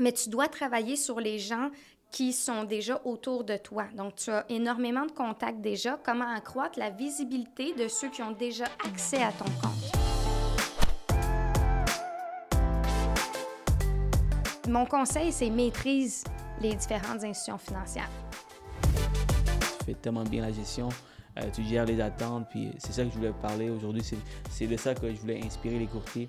mais tu dois travailler sur les gens qui sont déjà autour de toi. Donc, tu as énormément de contacts déjà. Comment accroître la visibilité de ceux qui ont déjà accès à ton compte? Mon conseil, c'est maîtrise les différentes institutions financières. Tu fais tellement bien la gestion, euh, tu gères les attentes, puis c'est ça que je voulais parler aujourd'hui. C'est de ça que je voulais inspirer les courtiers.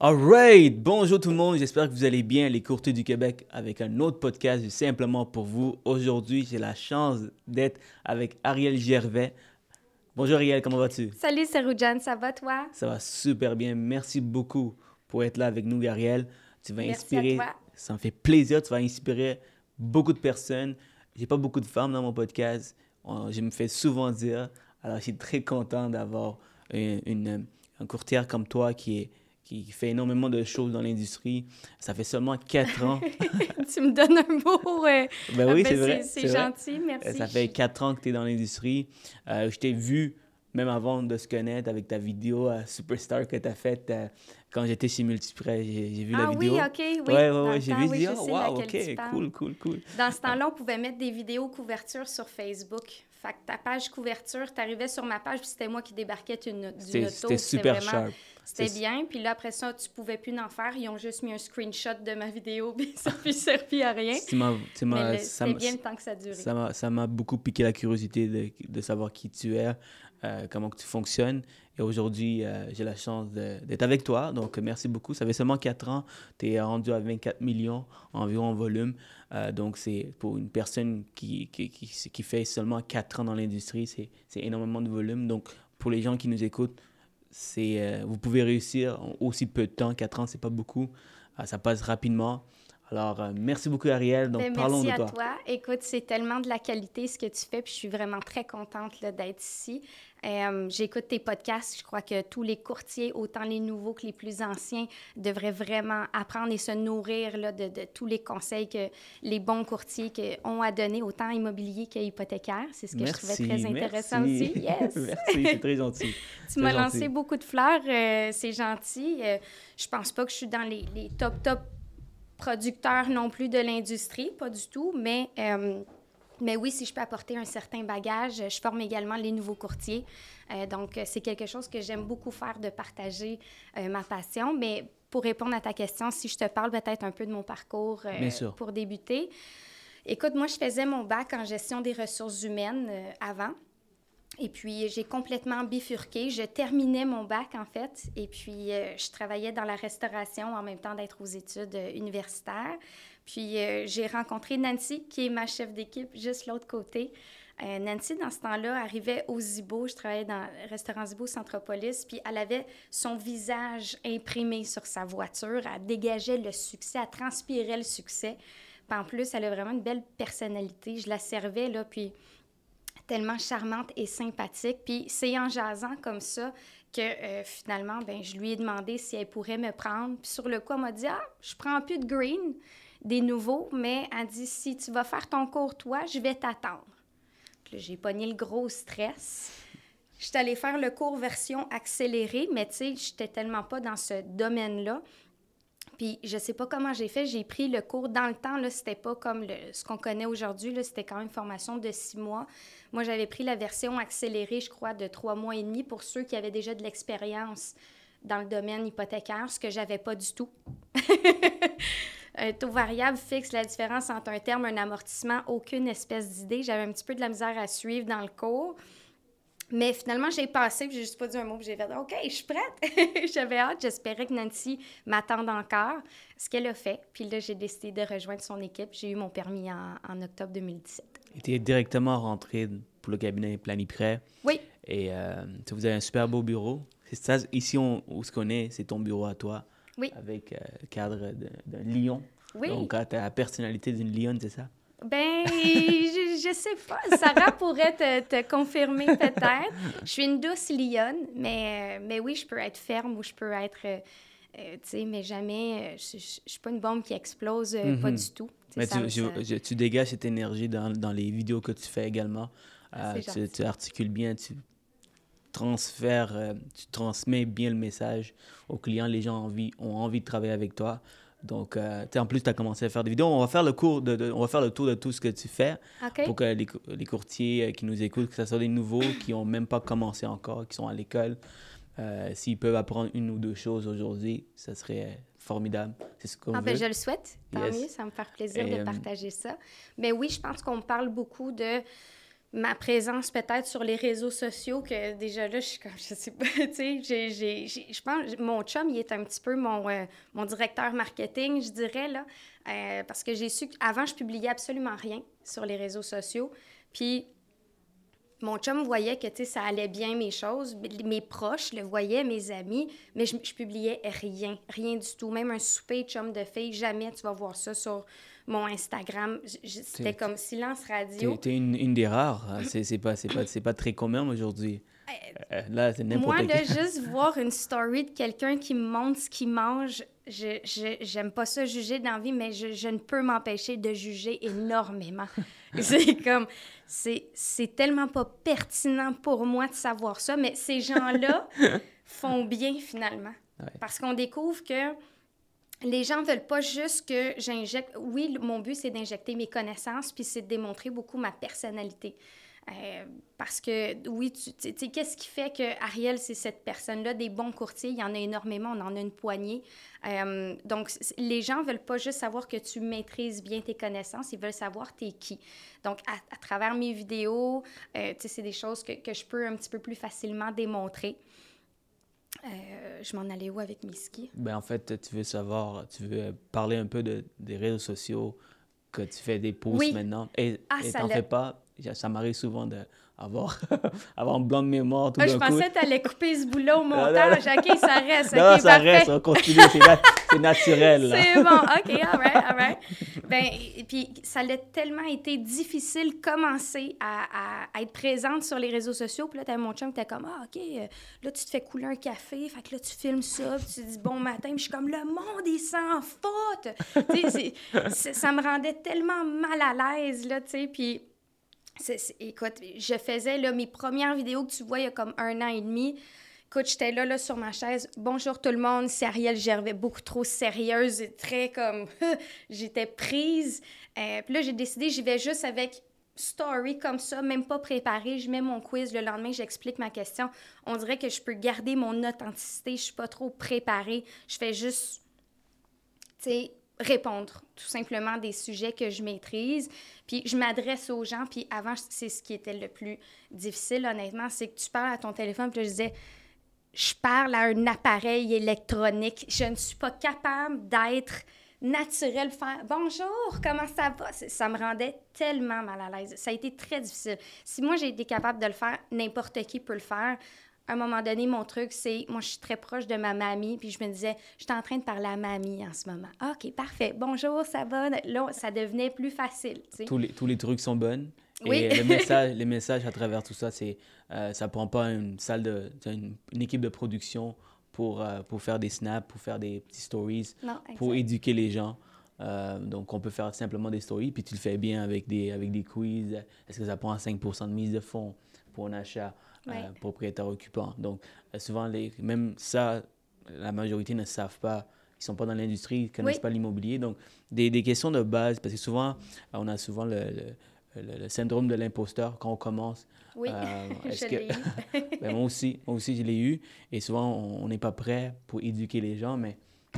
Alright, bonjour tout le monde, j'espère que vous allez bien, les courtiers du Québec, avec un autre podcast simplement pour vous. Aujourd'hui, j'ai la chance d'être avec Ariel Gervais. Bonjour Ariel, comment vas-tu? Salut Seroujane, ça va toi? Ça va super bien, merci beaucoup pour être là avec nous Ariel. Tu vas Merci inspirer, à toi. ça me fait plaisir, tu vas inspirer beaucoup de personnes. J'ai pas beaucoup de femmes dans mon podcast, je me fais souvent dire, alors je suis très content d'avoir une, une- un courtier comme toi qui est qui fait énormément de choses dans l'industrie. Ça fait seulement quatre ans. tu me donnes un mot. euh, ben ah, oui, ben, c'est vrai. C'est vrai. gentil, merci. Ça fait quatre ans que tu es dans l'industrie. Euh, je t'ai vu, même avant de se connaître, avec ta vidéo euh, Superstar que tu as faite euh, quand j'étais chez Multiprêt. J'ai vu ah la vidéo. oui, OK, oui. Ouais, ouais, ouais, j'ai vu, oui, je oh, wow, ok, cool, cool, cool. Dans ce temps-là, on pouvait mettre des vidéos couverture sur Facebook. Fait que ta page couverture, tu arrivais sur ma page, puis c'était moi qui débarquais d'une auto. c'était super vraiment- sharp. C'était bien. Puis là, après ça, tu pouvais plus en faire. Ils ont juste mis un screenshot de ma vidéo, puis ça n'a plus servi à rien. C'était bien le temps que ça durait. Ça m'a, beaucoup piqué la curiosité de, de savoir qui tu es, euh, comment que tu fonctionnes. Et aujourd'hui, euh, j'ai la chance d'être avec toi. Donc, merci beaucoup. Ça fait seulement 4 ans. Tu es rendu à 24 millions environ en volume. Euh, donc, c'est pour une personne qui, qui, qui, qui fait seulement 4 ans dans l'industrie, c'est énormément de volume. Donc, pour les gens qui nous écoutent, c'est, euh, vous pouvez réussir en aussi peu de temps. 4 ans, c'est pas beaucoup. Euh, ça passe rapidement. Alors, euh, merci beaucoup, Ariel. Donc, Ben, parlons merci de à toi. toi. Écoute, c'est tellement de la qualité ce que tu fais, puis je suis vraiment très contente d'être ici. Euh, J'écoute tes podcasts. Je crois que tous les courtiers, autant les nouveaux que les plus anciens, devraient vraiment apprendre et se nourrir là, de, de tous les conseils que les bons courtiers ont à donner, autant immobilier qu'hypothécaire. C'est ce que je trouvais très intéressant merci. aussi. Yes! merci, c'est très gentil. Tu m'as lancé beaucoup de fleurs, euh, c'est gentil. Je pense pas que je suis dans les, les top, top producteurs non plus de l'industrie, pas du tout, mais, euh, mais oui, si je peux apporter un certain bagage, je forme également les nouveaux courtiers. Euh, donc, c'est quelque chose que j'aime beaucoup faire, de partager euh, ma passion. Mais pour répondre à ta question, si je te parle peut-être un peu de mon parcours pour débuter. Écoute, moi, je faisais mon bac en gestion des ressources humaines avant. Et puis, j'ai complètement bifurqué. Je terminais mon bac, en fait. Et puis, euh, je travaillais dans la restauration en même temps d'être aux études euh, universitaires. Puis, euh, j'ai rencontré Nancy, qui est ma chef d'équipe, juste l'autre côté. Nancy, dans ce temps-là, arrivait au Zibo. Je travaillais dans le restaurant Zibo Centropolis. Puis, elle avait son visage imprimé sur sa voiture. Elle dégageait le succès, elle transpirait le succès. Puis, en plus, elle a vraiment une belle personnalité. Je la servais, là, puis tellement charmante et sympathique. Puis c'est en jasant comme ça que euh, finalement, ben, je lui ai demandé si elle pourrait me prendre. Puis sur le coup, elle m'a dit Ah, je prends plus de green, des nouveaux, mais elle dit Si tu vas faire ton cours, toi, je vais t'attendre. J'ai pogné le gros stress. Je suis allée faire le cours version accélérée, mais tu sais, j'étais tellement pas dans ce domaine-là. Puis je sais pas comment j'ai fait, j'ai pris le cours dans le temps, là, c'était pas comme ce qu'on connaît aujourd'hui, là, c'était quand même une formation de six mois. Moi, j'avais pris la version accélérée, je crois, de trois mois et demi pour ceux qui avaient déjà de l'expérience dans le domaine hypothécaire, ce que j'avais pas du tout. un taux variable fixe la différence entre un terme un amortissement, aucune espèce d'idée. J'avais un petit peu de la misère à suivre dans le cours. Mais finalement, j'ai passé, puis j'ai juste pas dit un mot, puis j'ai fait OK, je suis prête. J'avais hâte, j'espérais que Nancy m'attende encore, ce qu'elle a fait. Puis là, j'ai décidé de rejoindre son équipe. J'ai eu mon permis en, en octobre 2017. Tu es directement rentré pour le cabinet Planiprêt. Oui, Et euh, vous avez un super beau bureau. C'est ça, ici, on, où se connaît, c'est ton bureau à toi. Oui. Avec euh, le cadre de- d'un lion. oui. Donc, tu as la personnalité d'une lionne, c'est ça? Ben, je, je sais pas. Sarah pourrait te, te confirmer peut-être. Je suis une douce lionne, mais, mais oui, je peux être ferme ou je peux être. Euh, euh, tu sais, mais jamais. je, ne suis pas une bombe qui explose, pas Mhm. du tout. Mais Ça- tu, ça- je- je- tu dégages cette énergie dans, dans les vidéos que tu fais également. Ah, Euh, tu, tu articules bien, tu transfères, euh, tu transmets bien le message aux clients. Les gens ont envie, ont envie de travailler avec toi. Donc, euh, tu sais, en plus, tu as commencé à faire des vidéos. On va faire le cours de, de- on va faire le tour de tout ce que tu fais OK. pour que les, cou- les courtiers euh, qui nous écoutent, que ce soit des nouveaux qui n'ont même pas commencé encore, qui sont à l'école, euh, s'ils peuvent apprendre une ou deux choses aujourd'hui, ça serait formidable. C'est ce qu'on Ah, veut. ben, je le souhaite. Tant Yes. mieux, ça me faire plaisir Et, de euh, partager ça. Mais oui, je pense qu'on parle beaucoup de ma présence peut-être sur les réseaux sociaux, que déjà là, je suis comme, je sais pas, tu sais, je pense, mon chum, il est un petit peu mon, euh, mon directeur marketing, je dirais, là, euh, parce que j'ai su qu'avant, je publiais absolument rien sur les réseaux sociaux. Puis mon chum voyait que tu sais, ça allait bien mes choses, mes proches le voyaient, mes amis, mais je, je publiais rien, rien du tout. Même un souper chum de fille, jamais tu vas voir ça sur mon Instagram. C'était comme silence radio. t'es une, une des rares. hein. C'est pas, pas, pas très commun aujourd'hui. Euh, là, c'est n'importe Moi, là, juste voir une story de quelqu'un qui me montre ce qu'il mange, je, j'aime pas ça juger d'envie, mais je, je ne peux m'empêcher de juger énormément. c'est comme, c'est, c'est tellement pas pertinent pour moi de savoir ça, mais ces gens-là font bien finalement. Ouais. Parce qu'on découvre que les gens veulent pas juste que j'injecte. Oui, mon but, c'est d'injecter mes connaissances, puis c'est de démontrer beaucoup ma personnalité. Euh, parce que, oui, tu sais, qu'est-ce qui fait que Ariel, c'est cette personne-là? Des bons courtiers, il y en a énormément, on en a une poignée. Euh, donc, les gens veulent pas juste savoir que tu maîtrises bien tes connaissances, ils veulent savoir t'es qui. Donc, à, à travers mes vidéos, euh, tu sais, c'est des choses que, que je peux un petit peu plus facilement démontrer. Euh, je m'en allais où avec mes skis? Ben, en fait, tu veux savoir, tu veux parler un peu de, des réseaux sociaux, que tu fais des posts Oui. maintenant. Et Ah, et t'en fais pas. Ça m'arrive souvent d'avoir avoir un blanc de mémoire tout Ah, je d'un coup. pensais que tu allais couper ce bout-là au non, montage. OK, ça reste. non, ça parfait. reste, on continue, c'est nat- c'est naturel. là. C'est bon, OK, all right, all right. Ben, et puis, ça a tellement été difficile de commencer à, à- à être présente sur les réseaux sociaux. Puis là, t'as mon chum qui était comme, ah, OK, euh, là, tu te fais couler un café. Fait que là, tu filmes ça. Puis tu dis bon matin. Puis je suis comme, le monde, il s'en. Tu sais, c'est- ça me rendait tellement mal à l'aise, là, tu sais. Puis, écoute, je faisais là, mes premières vidéos que tu vois il y a comme un an et demi. Écoute, j'étais là, là sur ma chaise. Bonjour tout le monde, c'est Ariel Gervais, beaucoup trop sérieuse très comme. J'étais prise. Euh, puis là, j'ai décidé, j'y vais juste avec story comme ça, même pas préparé. Je mets mon quiz le lendemain, j'explique ma question. On dirait que je peux garder mon authenticité. Je suis pas trop préparée. Je fais juste tu sais, répondre tout simplement des sujets que je maîtrise. Puis je m'adresse aux gens. Puis avant, c'est ce qui était le plus difficile, honnêtement, c'est que tu parles à ton téléphone. Puis je disais, je parle à un appareil électronique. Je ne suis pas capable d'être naturel, faire bonjour, comment ça va? Ça me rendait tellement mal à l'aise. Ça a été très difficile. Si moi j'ai été capable de le faire, n'importe qui peut le faire. À un moment donné, mon truc, c'est, moi, je suis très proche de ma mamie, puis je me disais, je suis en train de parler à mamie en ce moment. Ah, OK, parfait. Bonjour, ça va? Là, ça devenait plus facile, tu sais. tous les, tous les trucs sont bonnes. Oui. Et le message, les messages à travers tout ça, c'est euh, ça prend pas une salle de une, une équipe de production pour, euh, pour faire des snaps, pour faire des petits stories, Non, pour éduquer les gens. Euh, donc, on peut faire simplement des stories, puis tu le fais bien avec des, avec des quiz. Est-ce que ça prend 5% de mise de fonds pour un achat? Ouais. propriétaire occupant? Donc, euh, souvent, les, même ça, la majorité ne savent pas. Ils sont pas dans l'industrie, ils connaissent Oui. pas l'immobilier. Donc, des, des questions de base, parce que souvent, on a souvent le, le, le- le syndrome de l'imposteur quand on commence. Oui, Euh, je que- l'ai eu. Ben, moi aussi, moi aussi, je l'ai eu. Et souvent, on n'est pas prêt pour éduquer les gens, mais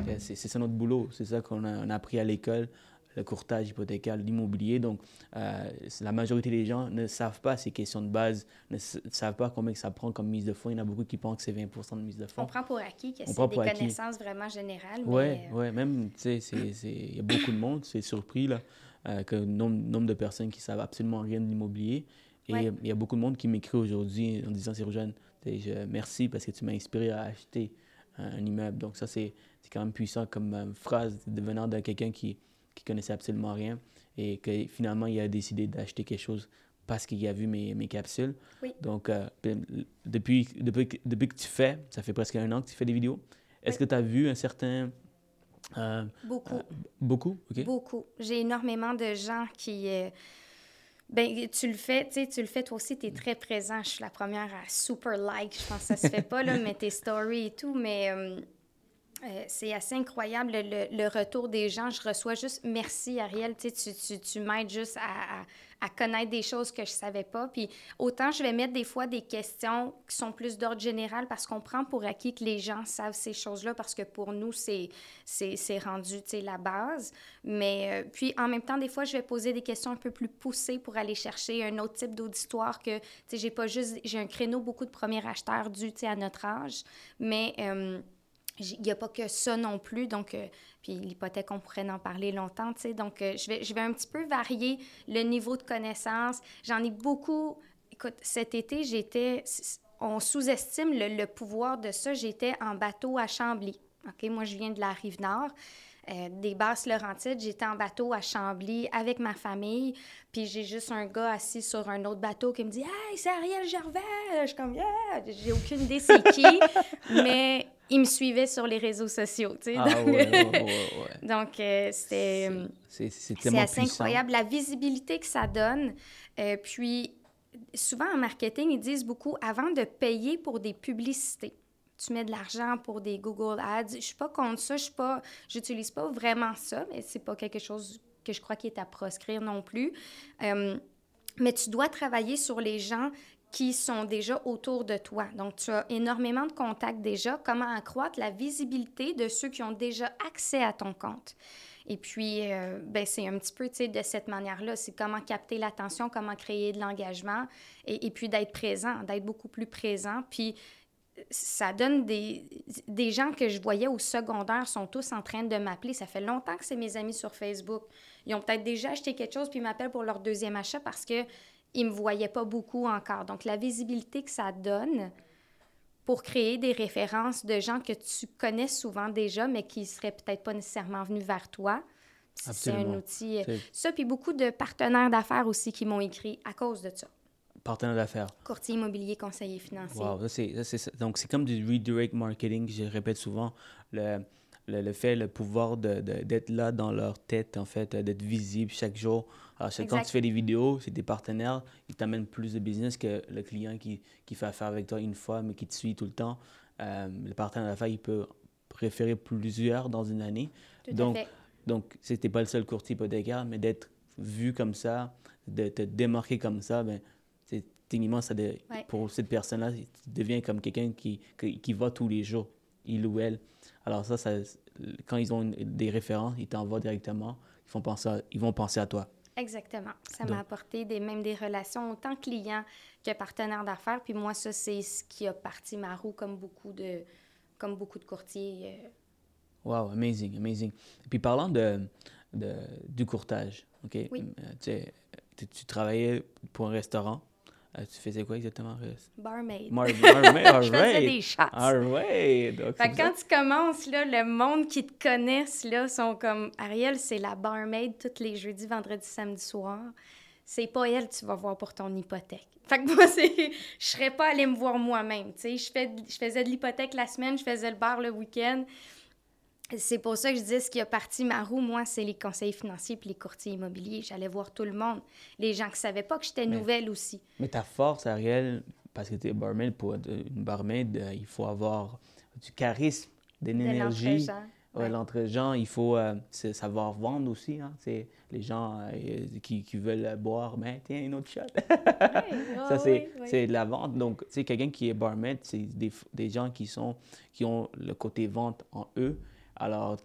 euh, c'est ça notre boulot. C'est ça qu'on a, on a appris à l'école, le courtage hypothécaire, l'immobilier. Donc, euh, la majorité des gens ne savent pas ces questions de base, ne savent pas combien que ça prend comme mise de fonds. Il y en a beaucoup qui pensent que c'est 20 de mise de On fonds. prend pour acquis que On c'est des acquis. connaissances vraiment générales. Ouais, mais, euh, ouais, même, tu sais, il y a beaucoup de monde, c'est surpris, là, euh, que le nombre, nombre de personnes qui savent absolument rien de l'immobilier. Et Ouais. il y a beaucoup de monde qui m'écrit aujourd'hui en disant, jeune, je, merci parce que tu m'as inspiré à acheter un, un immeuble. Donc ça, c'est c'est quand même puissant comme euh, phrase de venant de quelqu'un qui qui connaissait absolument rien. et que finalement, il a décidé d'acheter quelque chose parce qu'il a vu mes, mes capsules. Oui. Donc, euh, ben, depuis, depuis, que- depuis que tu fais, ça fait presque un an que tu fais des vidéos, est-ce que tu as vu un certain... euh, Beaucoup. euh, beaucoup? OK. Beaucoup. J'ai énormément de gens qui. ben, tu le fais, tu sais, tu le fais toi aussi, tu es très présent. Je suis la première à super like. Je pense que ça se fait pas, là, mais tes stories et tout. Mais euh, c'est assez incroyable le, le- retour des gens. Je reçois juste merci, Ariel. Tu, tu, tu, m'aides juste à, à- connaître des choses que je savais pas. Puis autant je vais mettre des fois des questions qui sont plus d'ordre général parce qu'on prend pour acquis que les gens savent ces choses-là parce que pour nous, c'est, c'est, c'est rendu la base. Mais euh, puis en même temps, des fois, je vais poser des questions un peu plus poussées pour aller chercher un autre type d'auditoire que, j'ai pas juste, j'ai un créneau beaucoup de premiers acheteurs dû, à notre âge, mais euh, il n'y a pas que ça non plus, donc, euh, puis l'hypothèque, on pourrait en parler longtemps, tu sais, donc euh, je, vais, je vais un petit peu varier le niveau de connaissance. J'en ai beaucoup, écoute, cet été, j'étais, on sous-estime le, le pouvoir de ça, j'étais en bateau à Chambly, OK? Moi, je viens de la Rive-Nord. euh, des basses Laurentides, j'étais en bateau à Chambly avec ma famille, puis j'ai juste un gars assis sur un autre bateau qui me dit Hey, c'est Ariel Gervais! Je suis comme Yeah! J'ai aucune idée c'est qui, mais il me suivait sur les réseaux sociaux, tu sais. Ah donc, ouais, ouais, ouais, ouais. donc, euh, c'était. euh, C'est tellement assez incroyable la visibilité que ça donne. Euh, puis, souvent en marketing, ils disent beaucoup avant de payer pour des publicités. Tu mets de l'argent pour des Google Ads. Je suis pas contre ça. Je suis pas, j'utilise pas vraiment ça, mais c'est pas quelque chose que je crois qui est à proscrire non plus. Euh, mais tu dois travailler sur les gens qui sont déjà autour de toi. Donc, tu as énormément de contacts déjà. Comment accroître la visibilité de ceux qui ont déjà accès à ton compte? Et puis, euh, ben, c'est un petit peu, tu de cette manière-là. C'est comment capter l'attention, comment créer de l'engagement et, et puis d'être présent, d'être beaucoup plus présent. Puis, ça donne des, des gens que je voyais au secondaire sont tous en train de m'appeler. Ça fait longtemps que c'est mes amis sur Facebook. Ils ont peut-être déjà acheté quelque chose puis m'appellent pour leur deuxième achat parce que ils me voyaient pas beaucoup encore. Donc la visibilité que ça donne pour créer des références de gens que tu connais souvent déjà mais qui seraient peut-être pas nécessairement venus vers toi. C'est un outil. euh, Ça, puis beaucoup de partenaires d'affaires aussi qui m'ont écrit à cause de ça. Partenaire d'affaires. Courtier immobilier, conseiller financier. Wow, ça, c'est. Donc, c'est comme du redirect marketing, je répète souvent. Le, le, le fait, le pouvoir de, de- d'être là dans leur tête, en fait, euh, d'être visible chaque jour. Alors, c'est quand tu fais des vidéos, c'est des partenaires, ils t'amènent plus de business que le client qui, qui fait affaire avec toi une fois, mais qui te suit tout le temps. Euh, le partenaire d'affaires, il peut préférer plusieurs dans une année. Tout donc, à fait. donc, c'était pas le seul courtier hypothécaire, mais d'être vu comme ça, de te démarquer comme ça, ben, c'est techniquement, ça de- Ouais. pour cette personne-là, tu deviens comme quelqu'un qui, qui, qui va tous les jours, il ou elle. Alors ça, ça quand ils ont des références, ils t'envoient directement, ils, font penser à- ils vont penser à toi. Exactement. Ça m'a apporté des, même des relations autant clients que partenaires d'affaires. Puis moi, ça, c'est ce qui a parti ma roue comme beaucoup de, comme beaucoup de courtiers. euh, Wow, amazing, amazing. Puis parlant de, de- du courtage, OK? Oui. Euh, tu travaillais pour un restaurant. Euh, tu faisais quoi exactement? barmaid. Mar barmaid, all Je faisais des shots. All right. Donc, Fait quand tu commences, là, le monde qui te connaissent, là, sont comme Ariel, c'est la barmaid tous les jeudis, vendredis, samedi soir. C'est pas elle que tu vas voir pour ton hypothèque. Fait que moi, je serais pas allée me voir moi-même, fais... je faisais de l'hypothèque la semaine, je faisais le bar le week-end. C'est pour ça que je disais, ce qui a parti ma roue, moi, c'est les conseillers financiers puis les courtiers immobiliers. J'allais voir tout le monde. Les gens qui savaient pas que j'étais nouvelle aussi. Mais ta force, Ariel, parce que tu es barmaid, pour être une barmaid, euh, il faut avoir du charisme, de l'énergie. Ouais, Ouais. L'entre-gens, il faut euh, savoir vendre aussi. Hein? C'est les gens euh, qui, qui veulent boire, mais tiens, une autre shot. ça, c'est c'est de la vente. Donc, tu sais, quelqu'un qui est barmaid, c'est des, des gens qui, sont, qui ont le côté vente en eux. Alors,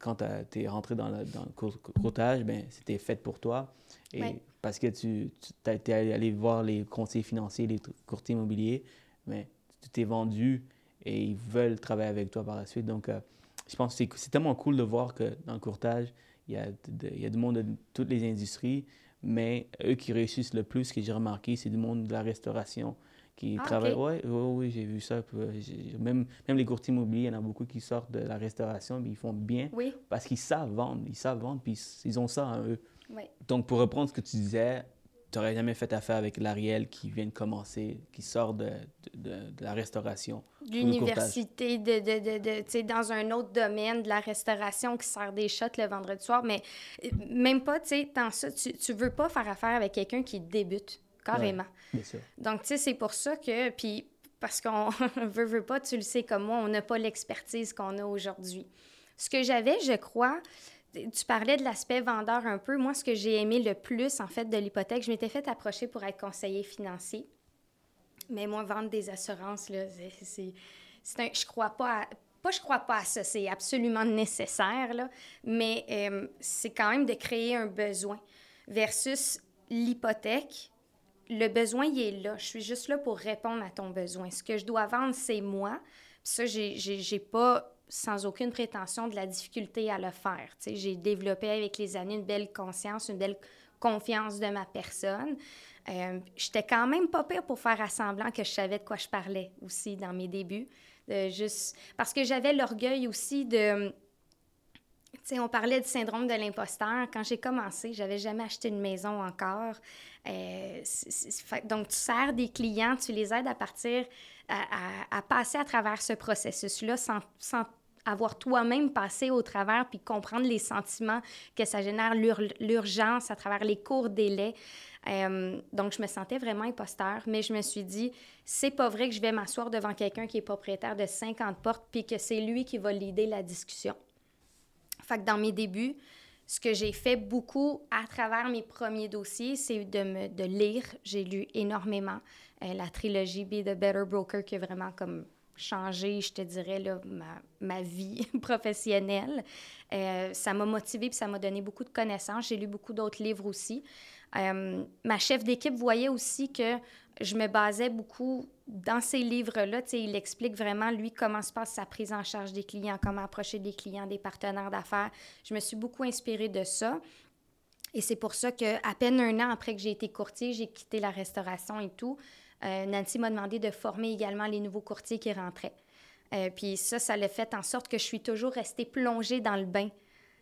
quand tu es rentré dans le, dans le cour- courtage, ben, c'était fait pour toi. Et Ouais. parce que tu, tu es allé voir les conseillers financiers, les courtiers immobiliers, mais tu t'es vendu et ils veulent travailler avec toi par la suite. Donc, euh, je pense que c'est- c'est tellement cool de voir que dans le courtage, il y a, de- il y a du monde de toutes les industries, mais eux qui réussissent le plus, ce que j'ai remarqué, c'est du monde de la restauration qui Ah, travaille. ok. Oui, oui, oui, j'ai vu ça. Euh, Même, même les courtiers immobiliers, il y en a beaucoup qui sortent de la restauration, puis ils font bien Oui, parce qu'ils savent vendre. Ils savent vendre, puis ils- ont ça en eux. Oui. Donc, pour reprendre ce que tu disais, tu n'aurais jamais fait affaire avec l'Ariel qui vient de commencer, qui sort de, de, de, la restauration. L'université, de, de, de, tu sais, dans un autre domaine de la restauration qui sert des shots le vendredi soir, mais euh, même pas, tu sais, dans ça, tu ne veux pas faire affaire avec quelqu'un qui débute, carrément. bien sûr. Donc, tu sais, c'est pour ça que, puis parce qu'on veut, veut pas, tu le sais comme moi, on n'a pas l'expertise qu'on a aujourd'hui. Ce que j'avais, je crois, tu parlais de l'aspect vendeur un peu. Moi, ce que j'ai aimé le plus, en fait, de l'hypothèque, je m'étais fait approcher pour être conseiller financier. Mais moi, vendre des assurances, là, c'est... Un, je crois pas à, pas je crois pas à ça, c'est absolument nécessaire, là, mais euh, c'est quand même de créer un besoin versus l'hypothèque. Le besoin, il est là. Je suis juste là pour répondre à ton besoin. Ce que je dois vendre, c'est moi. Puis ça, j'ai pas sans aucune prétention de la difficulté à le faire. J'ai développé avec les années une belle conscience, une belle confiance de ma personne. Euh, J'étais quand même pas pire pour faire assemblant que je savais de quoi je parlais aussi dans mes débuts. juste parce que j'avais l'orgueil aussi de on parlait du syndrome de l'imposteur. Quand j'ai commencé, j'avais jamais acheté une maison encore. Euh, donc, tu sers des clients, tu les aides à partir, à, passer à travers ce processus-là sans, sans avoir toi-même passé au travers puis comprendre les sentiments que ça génère, l'urgence à travers les courts délais. Euh, donc, je me sentais vraiment imposteur, mais je me suis dit, c'est pas vrai que je vais m'asseoir devant quelqu'un qui est propriétaire de 50 portes puis que c'est lui qui va l'idée la discussion. Que dans mes débuts, ce que j'ai fait beaucoup à travers mes premiers dossiers, c'est de, me, de lire. J'ai lu énormément euh, la trilogie Be the Better Broker qui est vraiment comme changé, je te dirais, là, ma, ma vie professionnelle. Euh, ça m'a motivée puis ça m'a donné beaucoup de connaissances. J'ai lu beaucoup d'autres livres aussi. Euh, ma chef d'équipe voyait aussi que je me basais beaucoup dans ces livres-là. Il explique vraiment, lui, comment se passe sa prise en charge des clients, comment approcher des clients, des partenaires d'affaires. Je me suis beaucoup inspirée de ça. Et c'est pour ça qu'à peine un an après que j'ai été courtier, j'ai quitté la restauration et tout. Euh, Nancy m'a demandé de former également les nouveaux courtiers qui rentraient. Euh, puis ça, ça l'a fait en sorte que je suis toujours restée plongée dans le bain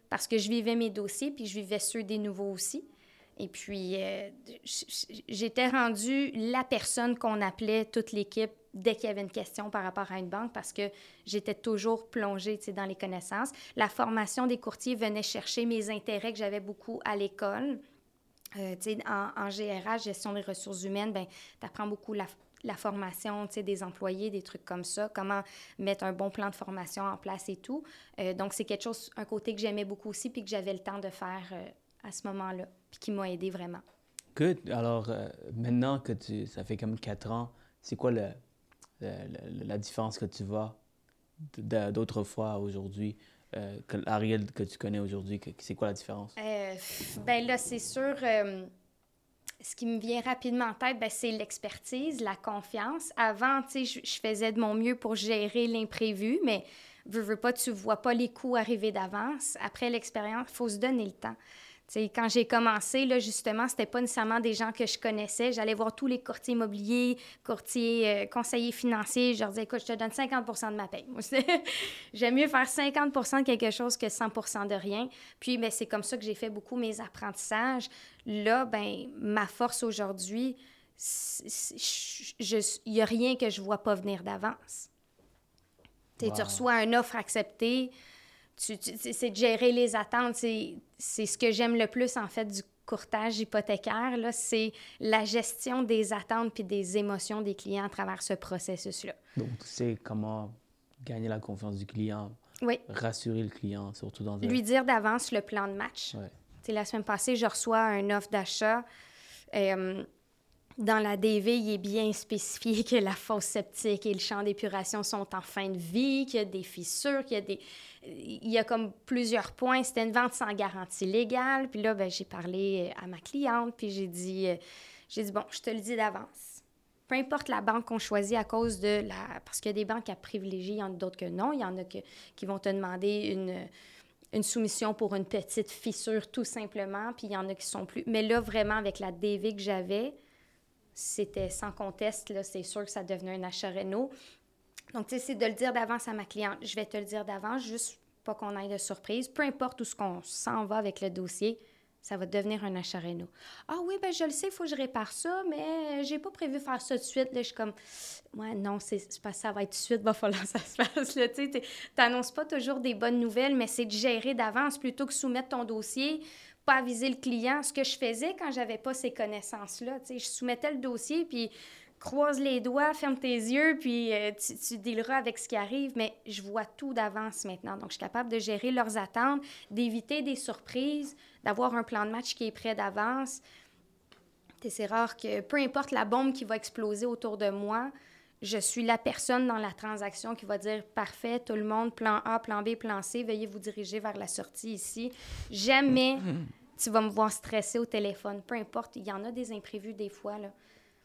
parce que je vivais mes dossiers, puis je vivais ceux des nouveaux aussi. Et puis, euh, j'étais rendue la personne qu'on appelait toute l'équipe dès qu'il y avait une question par rapport à une banque parce que j'étais toujours plongée dans les connaissances. La formation des courtiers venait chercher mes intérêts que j'avais beaucoup à l'école. Euh, en, en GRA, gestion des ressources humaines, ben, tu apprends beaucoup la, la formation des employés, des trucs comme ça, comment mettre un bon plan de formation en place et tout. Euh, donc, c'est quelque chose, un côté que j'aimais beaucoup aussi, puis que j'avais le temps de faire euh, à ce moment-là, puis qui m'a aidé vraiment. Good. Alors, maintenant que tu, ça fait comme quatre ans, c'est quoi le, la différence que tu vois d'autrefois à aujourd'hui? euh, Ariel que tu connais aujourd'hui, c'est quoi la différence? Euh, ben là, c'est sûr, euh, ce qui me vient rapidement en tête, ben, c'est l'expertise, la confiance. Avant, tu sais, je faisais de mon mieux pour gérer l'imprévu, mais veux, veux pas, tu vois pas les coups arriver d'avance. Après l'expérience, il faut se donner le temps quand j'ai commencé, là, justement, c'était pas nécessairement des gens que je connaissais. J'allais voir tous les courtiers immobiliers, courtiers, euh, conseillers financiers. Je leur disais, écoute, je te donne 50% de ma paie. J'aime mieux faire 50 de quelque chose que 100% de rien. Puis, ben, c'est comme ça que j'ai fait beaucoup mes apprentissages. Là, ben, ma force aujourd'hui, il n'y a rien que je vois pas venir d'avance. Tu reçois une offre acceptée c'est de gérer les attentes. C'est ce que j'aime le plus, en fait, du courtage hypothécaire, c'est la gestion des attentes puis des émotions des clients à travers ce processus-là. Donc, tu sais comment gagner la confiance du client, oui. rassurer le client, surtout dans... Lui dire d'avance le plan de match. Ouais. La semaine passée, je reçois un offre d'achat. Euh, dans la DV, il est bien spécifié que la fosse septique et le champ d'épuration sont en fin de vie, qu'il y a des fissures, qu'il y a des... Il y a comme plusieurs points. C'était une vente sans garantie légale. Puis là, ben, j'ai parlé à ma cliente, puis j'ai dit, euh, j'ai dit, bon, je te le dis d'avance. Peu importe la banque qu'on choisit à cause de la... Parce qu'il y a des banques à privilégier, il y en a d'autres que non. Il y en a que, qui vont te demander une une soumission pour une petite fissure tout simplement, puis il y en a qui sont plus. Mais là, vraiment, avec la DV que j'avais, c'était sans conteste, là, c'est sûr que ça devenait un achat Renault. Donc, tu sais, c'est de le dire d'avance à ma cliente. Je vais te le dire d'avance, juste pas qu'on ait de surprise. Peu importe où ce qu'on s'en va avec le dossier, ça va devenir un achat réno. Ah oui, ben je le sais, il faut que je répare ça, mais j'ai pas prévu faire ça de suite. Je suis comme, ouais, non, c'est pas ça va être de suite, va falloir que ça se fasse. Tu pas toujours des bonnes nouvelles, mais c'est de gérer d'avance plutôt que soumettre ton dossier, pas aviser le client. Ce que je faisais quand j'avais pas ces connaissances-là, je soumettais le dossier, puis croise les doigts, ferme tes yeux, puis euh, tu, tu dealeras avec ce qui arrive. Mais je vois tout d'avance maintenant. Donc, je suis capable de gérer leurs attentes, d'éviter des surprises, d'avoir un plan de match qui est prêt d'avance. C'est rare que, peu importe la bombe qui va exploser autour de moi, je suis la personne dans la transaction qui va dire parfait, tout le monde, plan A, plan B, plan C, veuillez vous diriger vers la sortie ici. Jamais tu vas me voir stresser au téléphone. Peu importe, il y en a des imprévus des fois. Là.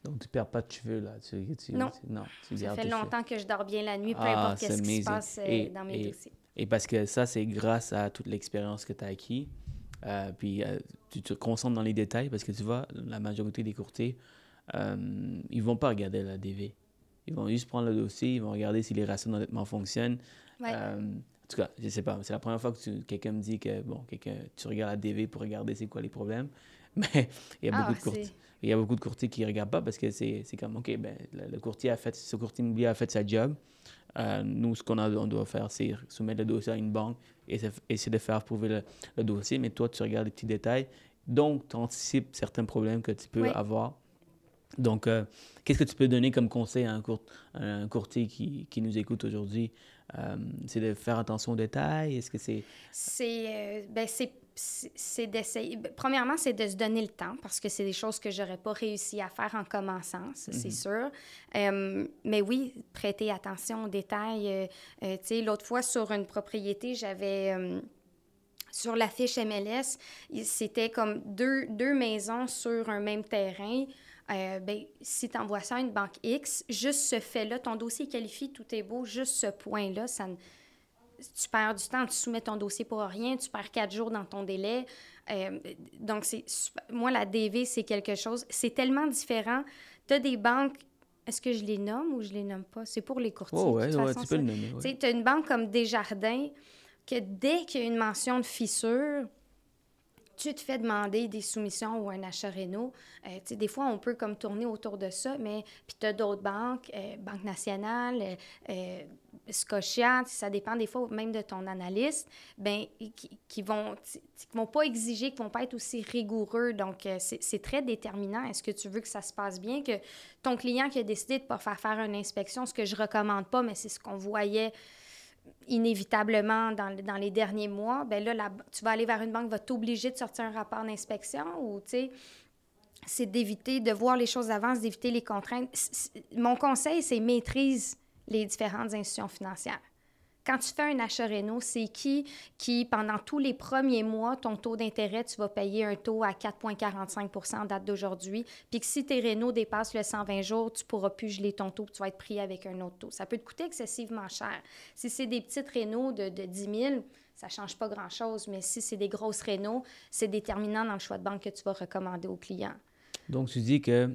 Donc, tu perds pas de cheveux, là. Tu, non. non ça fait longtemps que je dors bien la nuit, peu ah, importe ce qui se passe euh, dans mes dossiers. Et parce que ça, c'est grâce à toute l'expérience que tu as acquis. Euh, puis euh, tu te concentres dans les détails parce que tu vois, la majorité des courtiers, euh, ils vont pas regarder la DV. Ils vont juste prendre le dossier, ils vont regarder si les ratios d'endettement fonctionnent. en tout cas, je sais pas, c'est la première fois que quelqu'un me dit que bon, tu regardes la DV pour regarder c'est quoi les problèmes. Mais il y a beaucoup ah, de courtiers. Il y a beaucoup de courtiers qui ne regardent pas parce que c'est comme, OK, ben, le, courtier a fait, ce courtier immobilier a fait sa job. Euh, nous, ce qu'on on doit faire, c'est soumettre le dossier à une banque et essayer de faire approuver le, dossier. Mais toi, tu regardes les petits détails. Donc, tu anticipes certains problèmes que tu peux avoir. Donc, euh, qu'est-ce que tu peux donner comme conseil à un, un courtier qui, qui nous écoute aujourd'hui? Euh, c'est de faire attention aux détails? Est-ce que c'est... C'est... ben, c'est c'est d'essayer. Ben, premièrement, c'est de se donner le temps parce que c'est des choses que j'aurais pas réussi à faire en commençant, c'est mhm. sûr. Euh, mais oui, prêter attention aux détails. Euh, euh, tu sais, l'autre fois, sur une propriété, j'avais. sur la fiche MLS, c'était comme deux, deux maisons sur un même terrain. ben, si tu envoies ça à une banque X, juste ce fait-là, ton dossier qualifie, tout est beau, juste ce point-là, ça ne tu perds du temps, tu soumets ton dossier pour rien, tu perds quatre jours dans ton délai. Euh, donc, c'est moi, la DV, c'est quelque chose. C'est tellement différent. Tu as des banques. Est-ce que je les nomme ou je les nomme pas? C'est pour les courtiers. Oh, ouais, tu peux le nommer. Tu as une banque comme Desjardins que dès qu'il y a une mention de fissure, tu te fais demander des soumissions ou un achat réno. Euh, des fois, on peut comme tourner autour de ça, mais puis tu as d'autres banques, euh, Banque nationale, euh, euh, Scotia, ça dépend des fois même de ton analyste, ben, qui, qui vont vont pas exiger, qui vont pas être aussi rigoureux. Donc, c'est très déterminant. Est-ce que tu veux que ça se passe bien, que ton client qui a décidé de pas faire faire une inspection, ce que je recommande pas, mais c'est ce qu'on voyait inévitablement dans, dans, les derniers mois, ben là, tu vas aller vers une banque, va t'obliger de sortir un rapport d'inspection ou, tu c'est d'éviter de voir les choses d'avance, d'éviter les contraintes. mon conseil, c'est maîtrise les différentes institutions financières. Quand tu fais un achat Renault, c'est qui qui, pendant tous les premiers mois, ton taux d'intérêt, tu vas payer un taux à 4,45% en date d'aujourd'hui, puis que si tes Renault dépassent le 120 jours, tu pourras plus geler ton taux, tu vas être pris avec un autre taux. Ça peut te coûter excessivement cher. Si c'est des petites Renault de, de 10 000, ça ne change pas grand-chose, mais si c'est des grosses Renault, c'est déterminant dans le choix de banque que tu vas recommander aux clients. Donc, tu dis que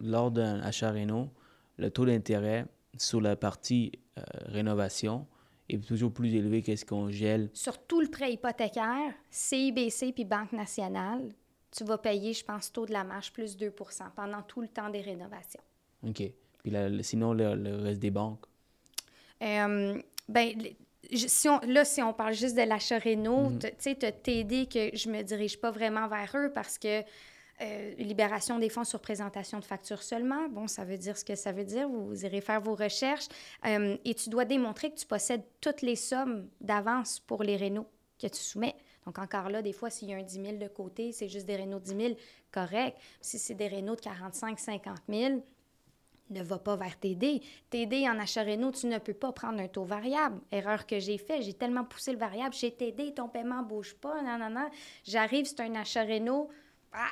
lors d'un achat Renault, le taux d'intérêt sur la partie euh, rénovation est toujours plus élevé que ce qu'on gèle. Sur tout le prêt hypothécaire, CIBC puis Banque nationale, tu vas payer, je pense, taux de la marge plus 2% pendant tout le temps des rénovations. OK. Puis sinon, le, reste des banques? Euh, ben, si on, là, si on parle juste de l'achat Renault, mhm. tu sais, tu as TD que je me dirige pas vraiment vers eux parce que euh, libération des fonds sur présentation de facture seulement. Bon, ça veut dire ce que ça veut dire. Vous, irez faire vos recherches. Euh, et tu dois démontrer que tu possèdes toutes les sommes d'avance pour les rénaux que tu soumets. Donc, encore là, des fois, s'il y a un 10 000 de côté, c'est juste des rénaux de 10 000, correct. Si c'est des rénaux de 45 50 000, ne va pas vers TD. TD en achat rénaux, tu ne peux pas prendre un taux variable. Erreur que j'ai fait, j'ai tellement poussé le variable chez TD, ton paiement ne bouge pas, non, non, non. J'arrive, c'est un achat rénaux, ah,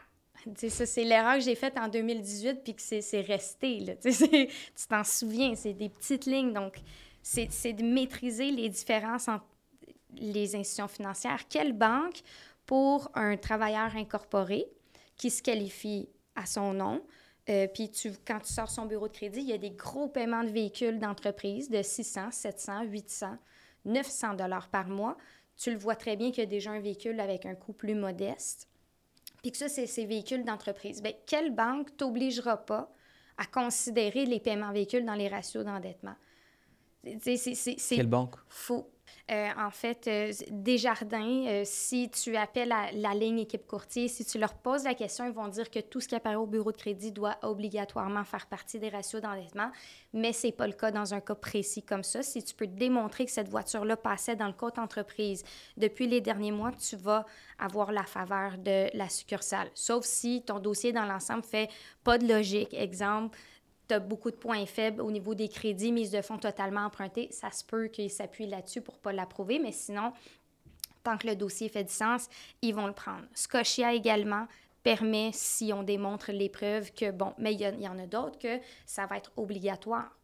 ça, c'est l'erreur que j'ai faite en 2018 puis que c'est resté. Tu t'en souviens, c'est des petites lignes. Donc, c'est de maîtriser les différences entre les institutions financières. Quelle banque, pour un travailleur incorporé qui se qualifie à son nom, euh, puis quand tu sors son bureau de crédit, il y a des gros paiements de véhicules d'entreprise de 600, 700, 800, 900 dollars par mois. Tu le vois très bien qu'il y a déjà un véhicule avec un coût plus modeste puis que ça, c'est ces véhicules d'entreprise, bien, quelle banque t'obligera pas à considérer les paiements véhicules dans les ratios d'endettement? Quelle banque? Faut, euh, en fait, euh, Desjardins, euh, si tu appelles la ligne équipe courtier, si tu leur poses la question, ils vont dire que tout ce qui apparaît au bureau de crédit doit obligatoirement faire partie des ratios d'endettement, mais ce n'est pas le cas dans un cas précis comme ça. Si tu peux démontrer que cette voiture-là passait dans le compte entreprise depuis les derniers mois, tu vas avoir la faveur de la succursale. Sauf si ton dossier dans l'ensemble fait pas de logique. Exemple, tu as beaucoup de points faibles au niveau des crédits, mise de fonds totalement empruntés, ça se peut qu'ils s'appuient là-dessus pour ne pas l'approuver, mais sinon, tant que le dossier fait du sens, ils vont le prendre. Scotia également permet, si on démontre les preuves, que, bon, mais il y, y, en a d'autres que ça va être obligatoire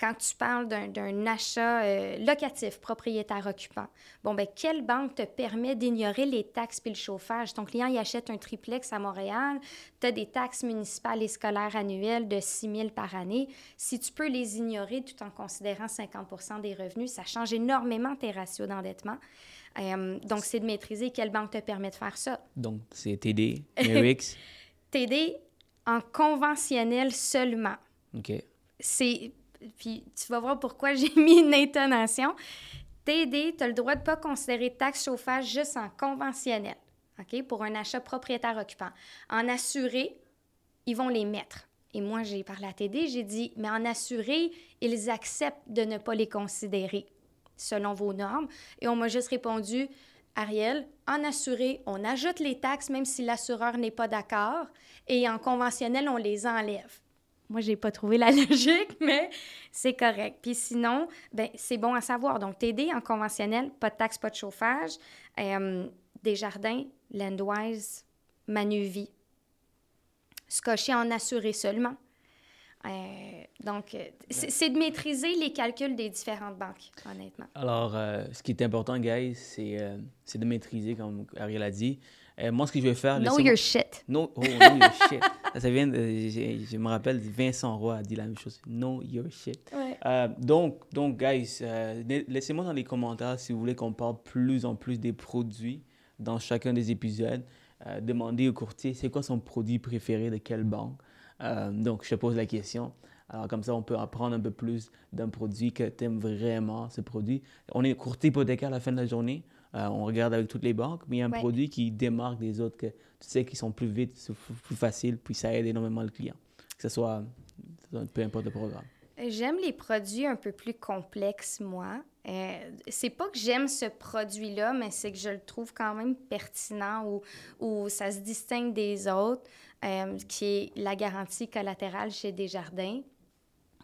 quand tu parles d'un achat euh, locatif, propriétaire-occupant, bon, ben quelle banque te permet d'ignorer les taxes puis le chauffage? Ton client, il achète un triplex à Montréal, tu as des taxes municipales et scolaires annuelles de 6 000 par année. Si tu peux les ignorer tout en considérant 50 des revenus, ça change énormément tes ratios d'endettement. Euh, donc, c'est de maîtriser quelle banque te permet de faire ça. Donc, c'est TD, Merix. TD en conventionnel seulement. OK. C'est puis tu vas voir pourquoi j'ai mis une intonation. TD, tu as le droit de ne pas considérer taxe chauffage juste en conventionnel, OK, pour un achat propriétaire-occupant. En assuré, ils vont les mettre. Et moi, j'ai parlé à TD, j'ai dit, mais en assuré, ils acceptent de ne pas les considérer selon vos normes. Et on m'a juste répondu, Ariel, en assuré, on ajoute les taxes même si l'assureur n'est pas d'accord, et en conventionnel, on les enlève. Moi, j'ai pas trouvé la logique, mais c'est correct. Puis sinon, ben, c'est bon à savoir. Donc, TD en conventionnel, pas de taxe, pas de chauffage. Euh, Desjardins, Landwise, Manuvie. Scotia en assuré seulement. Euh, donc, euh, c'est de maîtriser les calculs des différentes banques, honnêtement. Alors, ce qui est important, guys, c'est de maîtriser, comme Ariel a dit, euh, moi, ce que je vais faire. Know your shit. No, oh, know your shit. Ça vient de, je, me rappelle, Vincent Roy a dit la même chose. Know your shit. Euh, donc, donc, guys, euh, laissez-moi dans les commentaires si vous voulez qu'on parle plus en plus des produits dans chacun des épisodes. demandez au courtier c'est quoi son produit préféré de quelle banque? donc, je te pose la question. Alors, comme ça, on peut apprendre un peu plus d'un produit que tu aimes vraiment, ce produit. On est courtier hypothécaire à la fin de la journée. Euh, on regarde avec toutes les banques, mais il y a un produit qui démarque des autres, que tu sais qu'ils sont plus vite, plus faciles, puis ça aide énormément le client, que ce soit peu importe le programme. J'aime les produits un peu plus complexes, moi. Euh, c'est pas que j'aime ce produit-là, mais c'est que je le trouve quand même pertinent ou, ou ça se distingue des autres, euh, qui est la garantie collatérale chez Desjardins.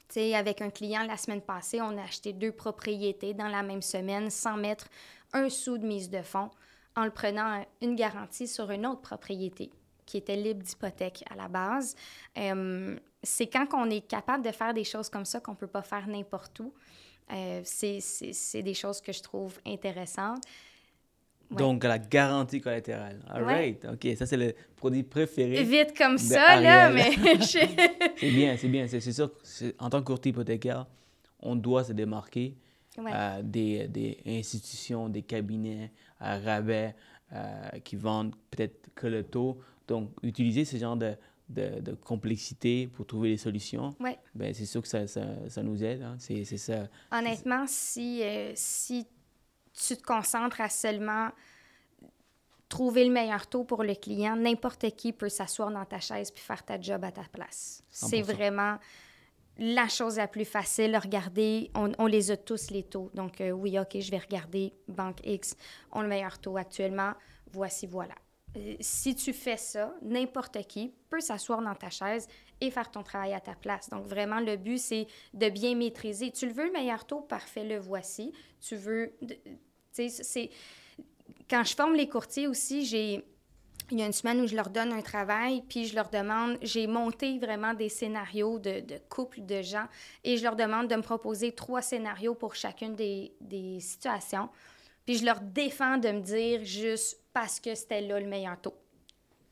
sais, avec un client la semaine passée, on a acheté deux propriétés dans la même semaine sans mettre un sou de mise de fonds en le prenant une garantie sur une autre propriété qui était libre d'hypothèque à la base. Euh, c'est quand on est capable de faire des choses comme ça qu'on ne peut pas faire n'importe où. Euh, c'est des choses que je trouve intéressantes. Donc, la garantie collatérale. All right. OK, ça, c'est le produit préféré. Vite comme ça, là, mais... c'est bien, c'est bien. C'est sûr, en tant que courtier hypothécaire, on doit se démarquer euh, des, des, institutions, des cabinets à rabais euh, qui vendent peut-être que le taux. Donc, utiliser ce genre de, de, de complexité pour trouver des solutions, ouais. ben, c'est sûr que ça, ça, ça nous aide. Hein. C'est ça. Honnêtement, si, euh, si tu te concentres à seulement trouver le meilleur taux pour le client, n'importe qui peut s'asseoir dans ta chaise puis faire ta job à ta place. C'est vraiment la chose la plus facile, regarder, on, les a tous les taux. Donc, euh, oui, OK, je vais regarder Banque X, ont le meilleur taux actuellement, voici, voilà. Euh, si tu fais ça, n'importe qui peut s'asseoir dans ta chaise et faire ton travail à ta place. Donc, vraiment, le but, c'est de bien maîtriser. Tu le veux, le meilleur taux, parfait, le voici. Tu veux... Tu sais, c'est... Quand je forme les courtiers aussi, j'ai il y a une semaine où je leur donne un travail, puis je leur demande, j'ai monté vraiment des scénarios de, de couples de gens, et je leur demande de me proposer trois scénarios pour chacune des, des situations. Puis je leur défends de me dire juste parce que c'était là le meilleur taux.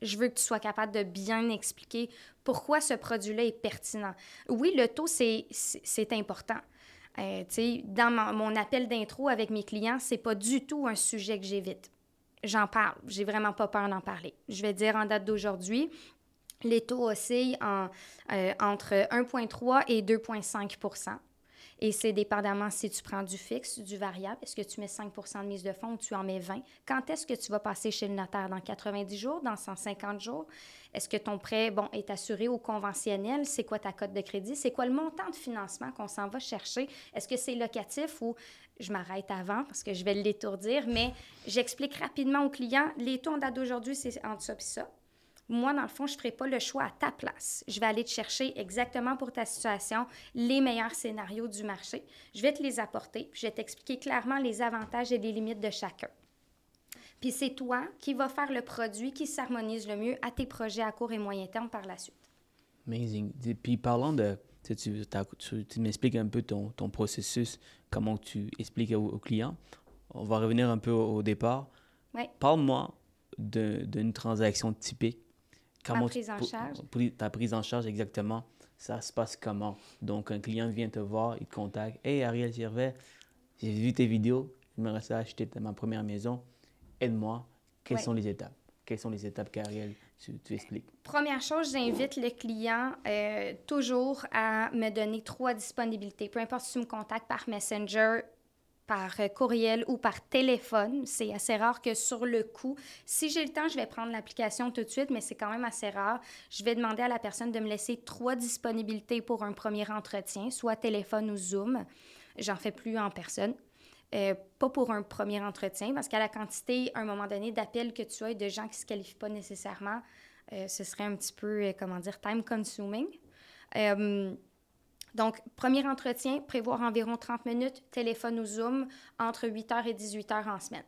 Je veux que tu sois capable de bien expliquer pourquoi ce produit-là est pertinent. Oui, le taux, c'est important. Euh, dans mon, mon appel d'intro avec mes clients, c'est pas du tout un sujet que j'évite j'en parle. J'ai vraiment pas peur d'en parler. Je vais dire en date d'aujourd'hui, les taux oscillent en, euh, entre 1,3 et 2,5 et c'est dépendamment si tu prends du fixe, du variable. Est-ce que tu mets 5% de mise de fonds ou tu en mets 20? Quand est-ce que tu vas passer chez le notaire? Dans 90 jours? Dans 150 jours? Est-ce que ton prêt bon, est assuré au conventionnel? C'est quoi ta cote de crédit? C'est quoi le montant de financement qu'on s'en va chercher? Est-ce que c'est locatif ou je m'arrête avant parce que je vais l'étourdir, mais j'explique rapidement au client, les taux en date d'aujourd'hui, c'est entre ça et ça moi, dans le fond, je ne ferai pas le choix à ta place. Je vais aller te chercher exactement pour ta situation les meilleurs scénarios du marché. Je vais te les apporter, je vais t'expliquer clairement les avantages et les limites de chacun. Puis c'est toi qui vas faire le produit qui s'harmonise le mieux à tes projets à court et moyen terme par la suite. Amazing. Puis parlant de, tu, tu, m'expliques un peu ton, ton, processus, comment tu expliques aux, clients. On va revenir un peu au, départ. Oui. Parle-moi d'une transaction typique Comment prise en charge. ta prise en charge, exactement. Ça se passe comment? Donc, un client vient te voir, il te contacte. Hey, Ariel Gervais, j'ai vu tes vidéos, je me reste à acheter ma première maison. Aide-moi. Quelles sont les étapes? Quelles sont les étapes qu'Ariel, tu, tu, expliques? Première chose, j'invite le client euh, toujours à me donner trois disponibilités. Peu importe si tu me contactes par Messenger, par euh, courriel ou par téléphone. C'est assez rare que sur le coup, si j'ai le temps, je vais prendre l'application tout de suite, mais c'est quand même assez rare. Je vais demander à la personne de me laisser trois disponibilités pour un premier entretien, soit téléphone ou Zoom. J'en fais plus en personne. Euh, pas pour un premier entretien, parce qu'à la quantité, à un moment donné, d'appels que tu as et de gens qui ne se qualifient pas nécessairement, euh, ce serait un petit peu, comment dire, time consuming. Donc, premier entretien, prévoir environ 30 minutes, téléphone ou Zoom, entre 8h et 18h en semaine.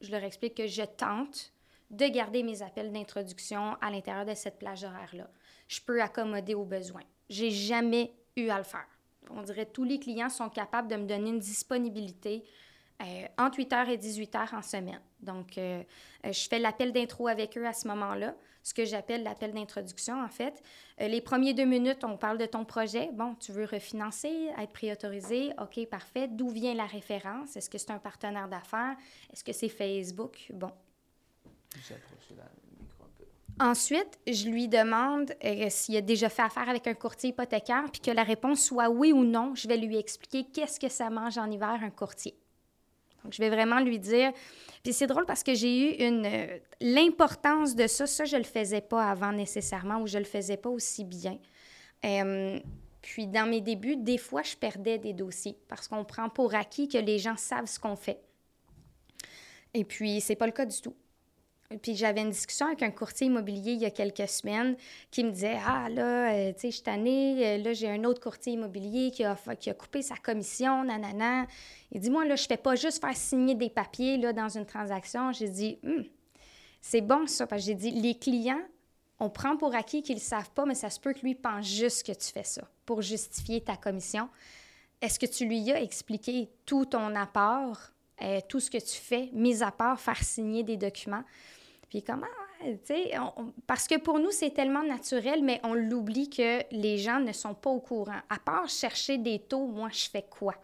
Je leur explique que je tente de garder mes appels d'introduction à l'intérieur de cette plage horaire-là. Je peux accommoder aux besoins. J'ai jamais eu à le faire. On dirait tous les clients sont capables de me donner une disponibilité euh, entre 8h et 18h en semaine. Donc, euh, euh, je fais l'appel d'intro avec eux à ce moment-là, ce que j'appelle l'appel d'introduction, en fait. les premiers deux minutes, on parle de ton projet. Bon, tu veux refinancer, être préautorisé. OK, parfait. D'où vient la référence? Est-ce que c'est un partenaire d'affaires? Est-ce que c'est Facebook? Bon. Ensuite, je lui demande s'il a déjà fait affaire avec un courtier hypothécaire, puis que la réponse soit oui ou non. Je vais lui expliquer qu'est-ce que ça mange en hiver un courtier. Donc, je vais vraiment lui dire. Puis c'est drôle parce que j'ai eu une. Euh, l'importance de ça, ça, je le faisais pas avant nécessairement ou je le faisais pas aussi bien. Euh, puis dans mes débuts, des fois, je perdais des dossiers parce qu'on prend pour acquis que les gens savent ce qu'on fait. Et puis, c'est pas le cas du tout. Puis j'avais une discussion avec un courtier immobilier il y a quelques semaines qui me disait Ah, là, euh, tu sais, je suis tannée, euh, là, j'ai un autre courtier immobilier qui a, qui a coupé sa commission, nanana. Il dit Moi, là, je fais pas juste faire signer des papiers là, dans une transaction. J'ai dit hum, C'est bon ça, parce que j'ai dit Les clients, on prend pour acquis qu'ils ne savent pas, mais ça se peut que lui pense juste que tu fais ça pour justifier ta commission. Est-ce que tu lui as expliqué tout ton apport, euh, tout ce que tu fais, mis à part faire signer des documents? Puis comment, parce que pour nous, c'est tellement naturel, mais on l'oublie que les gens ne sont pas au courant. À part chercher des taux, moi, je fais quoi?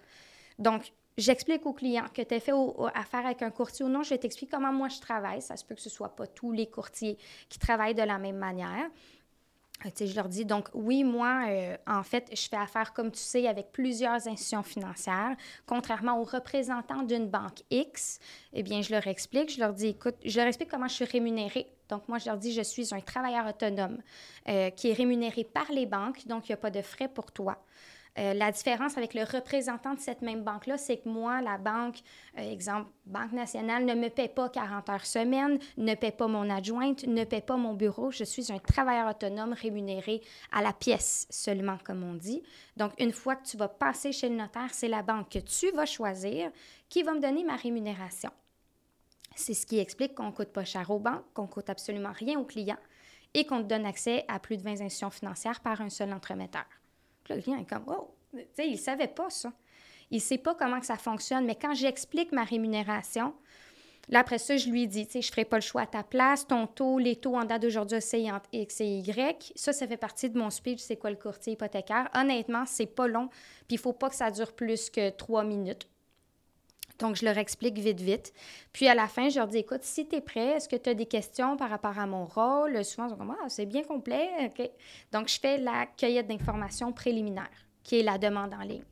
Donc, j'explique aux clients que tu as fait affaire avec un courtier ou non, je t'explique comment moi je travaille. Ça se peut que ce ne soit pas tous les courtiers qui travaillent de la même manière. Je leur dis, donc oui, moi, euh, en fait, je fais affaire, comme tu sais, avec plusieurs institutions financières. Contrairement aux représentants d'une banque X, eh bien, je leur explique, je leur dis, écoute, je leur explique comment je suis rémunérée. Donc, moi, je leur dis, je suis un travailleur autonome euh, qui est rémunéré par les banques, donc il n'y a pas de frais pour toi. Euh, la différence avec le représentant de cette même banque-là, c'est que moi, la banque, euh, exemple, Banque nationale, ne me paie pas 40 heures semaine, ne paie pas mon adjointe, ne paie pas mon bureau. Je suis un travailleur autonome rémunéré à la pièce seulement, comme on dit. Donc, une fois que tu vas passer chez le notaire, c'est la banque que tu vas choisir qui va me donner ma rémunération. C'est ce qui explique qu'on ne coûte pas cher aux banques, qu'on ne coûte absolument rien aux clients et qu'on te donne accès à plus de 20 institutions financières par un seul entremetteur le comme, oh, tu sais, il ne savait pas ça. Il ne sait pas comment ça fonctionne. Mais quand j'explique ma rémunération, là, après ça, je lui dis, tu sais, je ne ferai pas le choix à ta place. Ton taux, les taux en date d'aujourd'hui, c'est X et Y. Ça, ça fait partie de mon speech, c'est quoi le courtier hypothécaire. Honnêtement, c'est pas long. Puis il ne faut pas que ça dure plus que trois minutes. Donc, je leur explique vite, vite. Puis, à la fin, je leur dis, écoute, si tu es prêt, est-ce que tu as des questions par rapport à mon rôle? Souvent, ils sont comme, ah, c'est bien complet. OK. Donc, je fais la cueillette d'informations préliminaire, qui est la demande en ligne.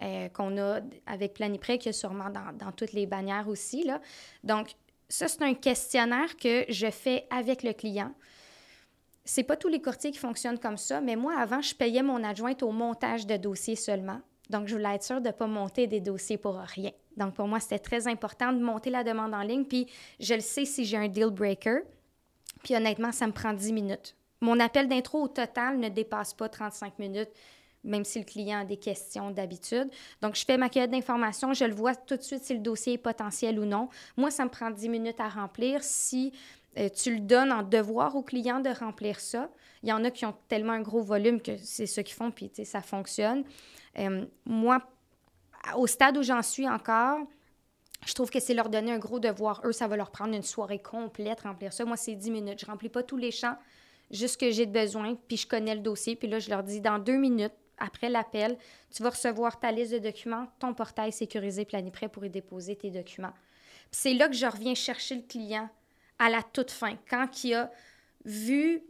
Euh, qu'on a avec Planipré, qui est sûrement dans, dans, toutes les bannières aussi. Là. Donc, ça, c'est un questionnaire que je fais avec le client. C'est pas tous les courtiers qui fonctionnent comme ça, mais moi, avant, je payais mon adjointe au montage de dossiers seulement. Donc, je voulais être sûre de ne pas monter des dossiers pour rien. Donc, pour moi, c'était très important de monter la demande en ligne. Puis, je le sais si j'ai un deal breaker. Puis, honnêtement, ça me prend 10 minutes. Mon appel d'intro au total ne dépasse pas 35 minutes même si le client a des questions d'habitude. Donc, je fais ma cueillette d'informations, je le vois tout de suite si le dossier est potentiel ou non. Moi, ça me prend 10 minutes à remplir. Si euh, tu le donnes en devoir au client de remplir ça, il y en a qui ont tellement un gros volume que c'est ce qu'ils font, puis ça fonctionne. Euh, moi, au stade où j'en suis encore, je trouve que c'est leur donner un gros devoir. Eux, ça va leur prendre une soirée complète remplir ça. Moi, c'est 10 minutes. Je remplis pas tous les champs, juste ce que j'ai besoin, puis je connais le dossier. Puis là, je leur dis, dans deux minutes, après l'appel, tu vas recevoir ta liste de documents, ton portail sécurisé Planiprêt pour y déposer tes documents. C'est là que je reviens chercher le client à la toute fin. Quand il a vu,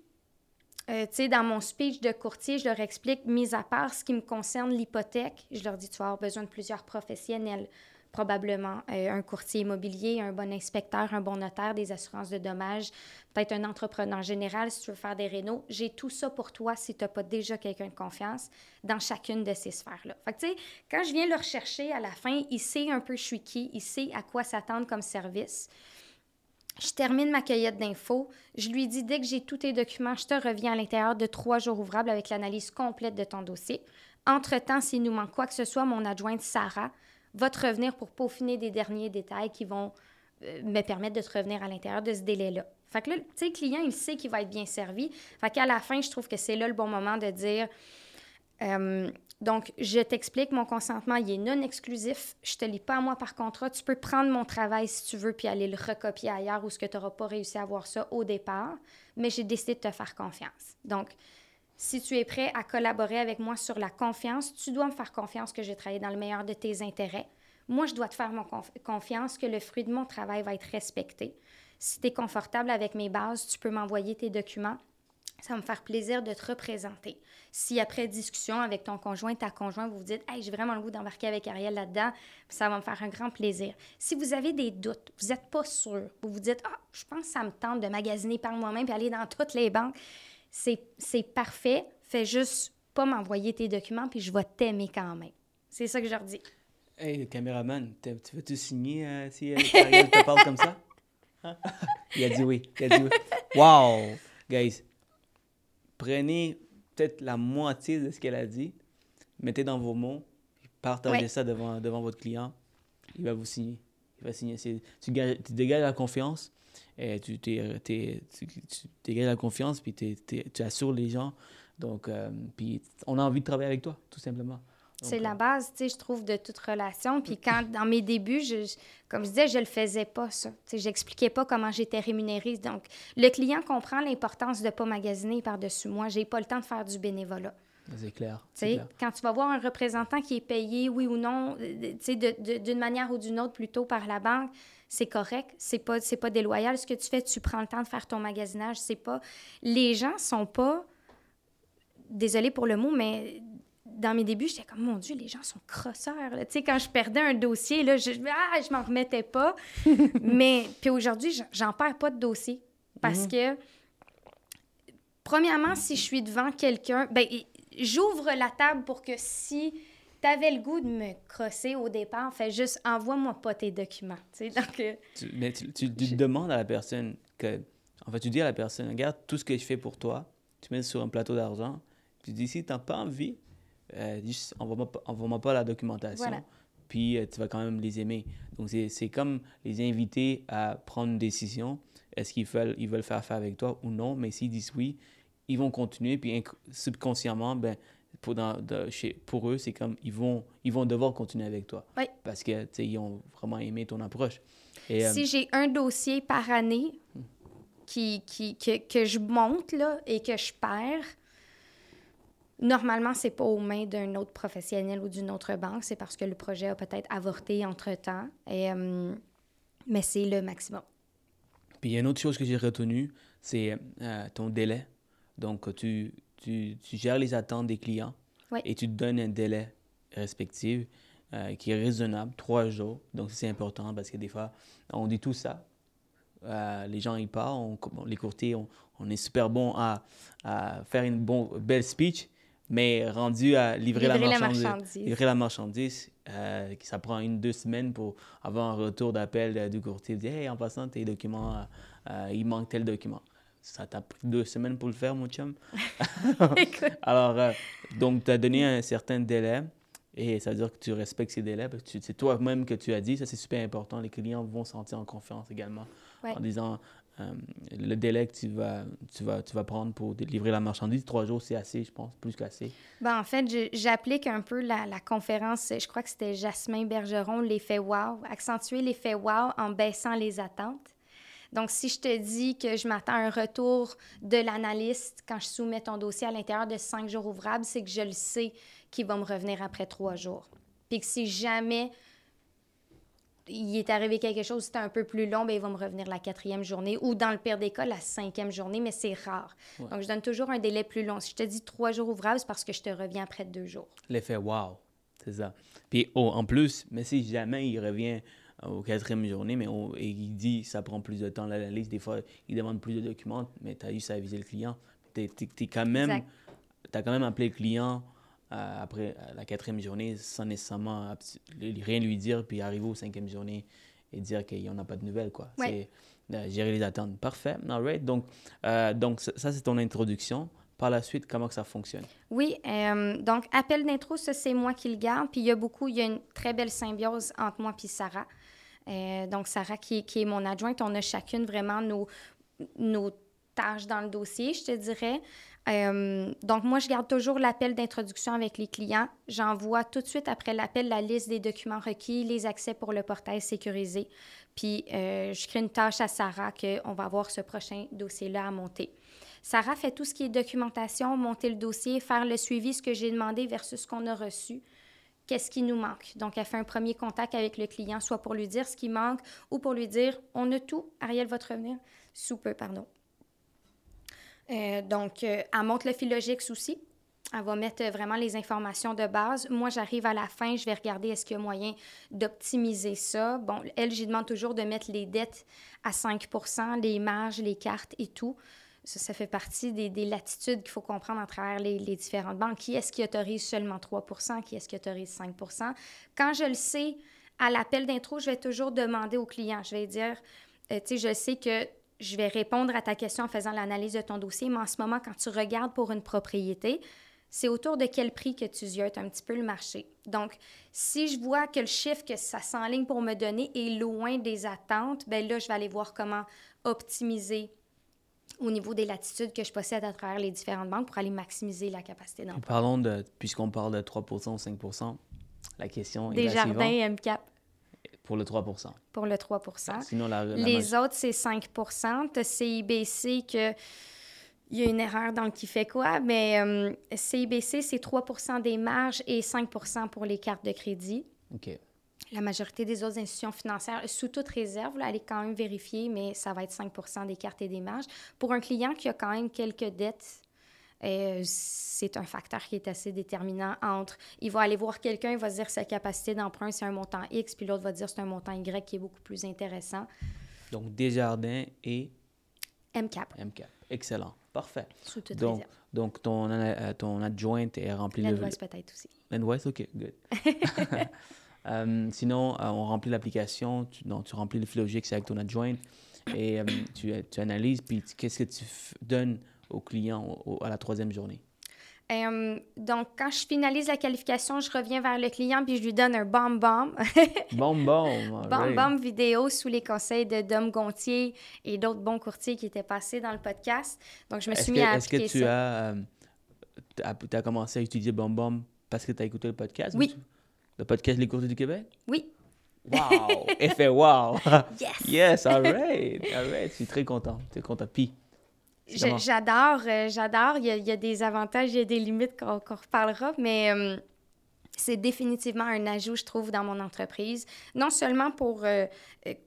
euh, tu sais, dans mon speech de courtier, je leur explique, mis à part ce qui me concerne l'hypothèque, je leur dis, tu vas avoir besoin de plusieurs professionnels probablement euh, un courtier immobilier, un bon inspecteur, un bon notaire, des assurances de dommages, peut-être un entrepreneur général si tu veux faire des rénaux. J'ai tout ça pour toi si tu n'as pas déjà quelqu'un de confiance dans chacune de ces sphères-là. Fait que, tu sais, quand je viens le rechercher à la fin, il sait un peu je suis qui, il sait à quoi s'attendre comme service. Je termine ma cueillette d'infos. Je lui dis dès que j'ai tous tes documents, je te reviens à l'intérieur de trois jours ouvrables avec l'analyse complète de ton dossier. Entre-temps, s'il nous manque quoi que ce soit, mon adjointe Sarah va te revenir pour peaufiner des derniers détails qui vont euh, me permettre de te revenir à l'intérieur de ce délai-là. Fait que là, tu sais, le client, il sait qu'il va être bien servi. Fait qu'à la fin, je trouve que c'est là le bon moment de dire euh, donc, je t'explique, mon consentement, il est non exclusif. Je te lis pas à moi par contrat. Tu peux prendre mon travail si tu veux puis aller le recopier ailleurs ou ce que tu n'auras pas réussi à avoir ça au départ. Mais j'ai décidé de te faire confiance. Donc, si tu es prêt à collaborer avec moi sur la confiance, tu dois me faire confiance que je vais travailler dans le meilleur de tes intérêts. Moi, je dois te faire mon confiance que le fruit de mon travail va être respecté. Si tu es confortable avec mes bases, tu peux m'envoyer tes documents. Ça va me faire plaisir de te représenter. Si après discussion avec ton conjoint, ta conjointe, vous vous dites Hey, j'ai vraiment le goût d'embarquer avec Ariel là-dedans, ça va me faire un grand plaisir. Si vous avez des doutes, vous n'êtes pas sûr, vous vous dites Ah, je pense que ça me tente de magasiner par moi-même et aller dans toutes les banques, c'est parfait. Fais juste pas m'envoyer tes documents, puis je vais t'aimer quand même. C'est ça que je leur dis. Hey, le caméraman, tu veux-tu signer euh, si euh, Ariel te parle comme ça? Hein? Il a dit oui. Il a dit oui. Wow! Guys, prenez peut-être la moitié de ce qu'elle a dit, mettez dans vos mots, partagez ça devant, devant votre client. Il va vous signer. Il va signer. Tu, tu dégages la confiance, et tu, tu, tu, la confiance, puis tu assures les gens. Donc, euh, puis on a envie de travailler avec toi, tout simplement. C'est la euh, base, tu sais, je trouve, de toute relation. Puis quand, dans mes débuts, je, comme je disais, je le faisais pas, ça. Tu sais, j'expliquais pas comment j'étais rémunérée. Donc, le client comprend l'importance de ne pas magasiner par-dessus moi. J'ai pas le temps de faire du bénévolat. C'est clair. Tu sais, quand tu vas voir un représentant qui est payé, oui ou non, euh, tu sais, d'une manière ou d'une autre, plutôt par la banque, c'est correct, c'est pas pas déloyal ce que tu fais, tu prends le temps de faire ton magasinage, c'est pas les gens sont pas désolée pour le mot mais dans mes débuts, j'étais comme, mon Dieu, les gens sont crosseurs. Tu sais, quand je perdais un dossier, là, je, ah, je m'en remettais pas. mais, puis aujourd'hui, j'en perds pas de dossier. Parce mhm. que, premièrement, si je suis devant quelqu'un, ben, j'ouvre la table pour que si tu avais le goût de me crosser au départ, fais juste envoie-moi pas tes documents. Donc, euh, mais tu, demandes à la personne que. En fait, tu dis à la personne regarde tout ce que je fais pour toi, tu mets sur un plateau d'argent, tu dis si tu n'as pas envie, euh, envoie-moi pas la documentation. Puis euh, tu vas quand même les aimer. Donc, c'est comme les inviter à prendre une décision. Est-ce qu'ils veulent, ils veulent faire affaire avec toi ou non? Mais s'ils disent oui, ils vont continuer. Puis subconsciemment, ben, pour, dans, de, chez, pour eux, c'est comme ils vont, ils vont devoir continuer avec toi. Oui. Parce que ils ont vraiment aimé ton approche. Et, euh, si j'ai un dossier par année qui, qui, que, que, je monte là, et que je perds, Normalement, c'est pas aux mains d'un autre professionnel ou d'une autre banque. C'est parce que le projet a peut-être avorté entre-temps. Et, euh, mais c'est le maximum. Puis il y a une autre chose que j'ai retenue, c'est euh, ton délai. Donc, tu, tu, tu, gères les attentes des clients Oui. et tu te donnes un délai respectif euh, qui est raisonnable, trois jours. Donc, c'est important parce que des fois, on dit tout ça. Euh, les gens, ils parlent, on- les courtiers, on, on est super bon à, à faire une bon, belle speech, mais rendu à livrer, Livrer la la marchandise, livrer la marchandise, euh, ça prend une, deux semaines pour avoir un retour d'appel euh, du courtier. Dire, hey, en passant, tes documents, euh, il manque tel document. Ça t'a pris deux semaines pour le faire, mon chum. Alors, euh, donc, tu as donné un certain délai et ça veut dire que tu respectes ces délais parce que c'est toi-même que tu as dit. Ça, c'est super important. Les clients vont se sentir en confiance également Ouais. en disant euh, le délai que tu vas, tu, vas, tu vas prendre pour livrer la marchandise. Trois jours, c'est assez, je pense, plus qu'assez. Ben, en fait, j'applique un peu la, la conférence, je crois que c'était Jasmin Bergeron, l'effet wow, accentuer l'effet wow en baissant les attentes. Donc, si je te dis que je m'attends à un retour de l'analyste quand je soumets ton dossier à l'intérieur de cinq jours ouvrables, c'est que je le sais qu'il va me revenir après trois jours. Puis que si jamais il est arrivé quelque chose, c'était un peu plus long, bien, il va me revenir la quatrième journée ou dans le pire des cas, la cinquième journée, mais c'est rare. Ouais. Donc, je donne toujours un délai plus long. Si je te dis trois jours ouvrables, c'est parce que je te reviens après deux jours. L'effet wow, c'est ça. Puis oh, en plus, mais si jamais il revient euh, au quatrième journée mais on- et il dit ça prend plus de temps l'analyse, des fois il demande plus de documents, mais tu as eu ça à aviser le client. Tu as quand même appelé le client après euh, la quatrième journée sans nécessairement rien lui dire, puis arriver aux cinquième journée et dire qu'il n'y en a pas de nouvelles. Quoi. Ouais. C'est euh, gérer les attentes. Parfait. All right. Donc, euh, donc ça, c'est ton introduction. Par la suite, comment que ça fonctionne? Oui, euh, donc appel d'intro, ça c'est moi qui le garde. Puis il y a beaucoup, il y a une très belle symbiose entre moi et Sarah. Euh, donc Sarah qui, est- qui est mon adjointe, on a chacune vraiment nos, nos tâches dans le dossier, je te dirais. Euh, donc moi, je garde toujours l'appel d'introduction avec les clients. J'envoie tout de suite après l'appel la liste des documents requis, les accès pour le portail sécurisé. Puis euh, je crée une tâche à Sarah qu'on va avoir ce prochain dossier-là à monter. Sarah fait tout ce qui est documentation, monter le dossier, faire le suivi, ce que j'ai demandé versus ce qu'on a reçu. Qu'est-ce qui nous manque? Donc, elle fait un premier contact avec le client, soit pour lui dire ce qui manque ou pour lui dire on a tout, Ariel va te revenir sous peu, pardon. Euh, donc, euh, elle monte le philogix aussi. Elle va mettre euh, vraiment les informations de base. Moi, j'arrive à la fin, je vais regarder est-ce qu'il y a moyen d'optimiser ça. Bon, elle, j'y demande toujours de mettre les dettes à 5 les marges, les cartes et tout. Ça, ça fait partie des, des latitudes qu'il faut comprendre à travers les, les différentes banques. Qui est-ce qui autorise seulement 3 Qui est-ce qui autorise 5 Quand je le sais, à l'appel d'intro, je vais toujours demander au client. Je vais dire, euh, tu sais, je sais que je vais répondre à ta question en faisant l'analyse de ton dossier, mais en ce moment, quand tu regardes pour une propriété, c'est autour de quel prix que tu ziotes un petit peu le marché. Donc, si je vois que le chiffre que ça s'enligne pour me donner est loin des attentes, ben là, je vais aller voir comment optimiser au niveau des latitudes que je possède à travers les différentes banques pour aller maximiser la capacité d'emprunt. parlons de, puisqu'on parle de 3% ou 5% la question est Des la jardins suivante. MCAP Pour le 3% pour le 3% Sinon, la, la Les autres, c'est 5 Tu as CIBC que. Il y a une erreur dans le qui fait quoi, mais euh, CIBC, c'est 3% des marges et 5% pour les cartes de crédit. OK. La majorité des autres institutions financières, sous toute réserve, là, allez quand même vérifier, mais ça va être 5% des cartes et des marges. Pour un client qui a quand même quelques dettes, euh, c'est un facteur qui est assez déterminant entre. Il va aller voir quelqu'un, il va se dire que sa capacité d'emprunt, c'est un montant X, puis l'autre va dire que c'est un montant Y qui est beaucoup plus intéressant. Donc, Desjardins et MCAP, MCAP. Excellent. Parfait. sous toute Donc, réserve. donc ton, euh, ton adjointe est remplie le... Peut-être aussi. L'Endwise, OK, good. Euh, sinon, euh, on remplit l'application, tu, non, tu remplis le philogix avec ton adjointe et euh, tu, tu analyses, puis qu'est-ce que tu donnes au client au- à la troisième journée? Euh, donc, quand je finalise la qualification, je reviens vers le client puis je lui donne un bam-bam. Bon. Bam-bam vidéo sous les conseils de Dom Gontier et d'autres bons courtiers qui étaient passés dans le podcast. Donc, je me suis que, mis à est-ce que appliquer tu ça. as, euh, t'as commencé à utiliser Bom parce que tu as écouté le podcast? ou Oui. tu- Le podcast Les Courtiers du Québec? Oui. Wow! Effet wow! Yes! yes, all right! All right, je suis très content. Très content. Puis, J'adore, euh, j'adore. Il, il, y a des avantages, il y a des limites qu'on reparlera, mais euh, c'est définitivement un ajout, je trouve, dans mon entreprise. Non seulement pour euh,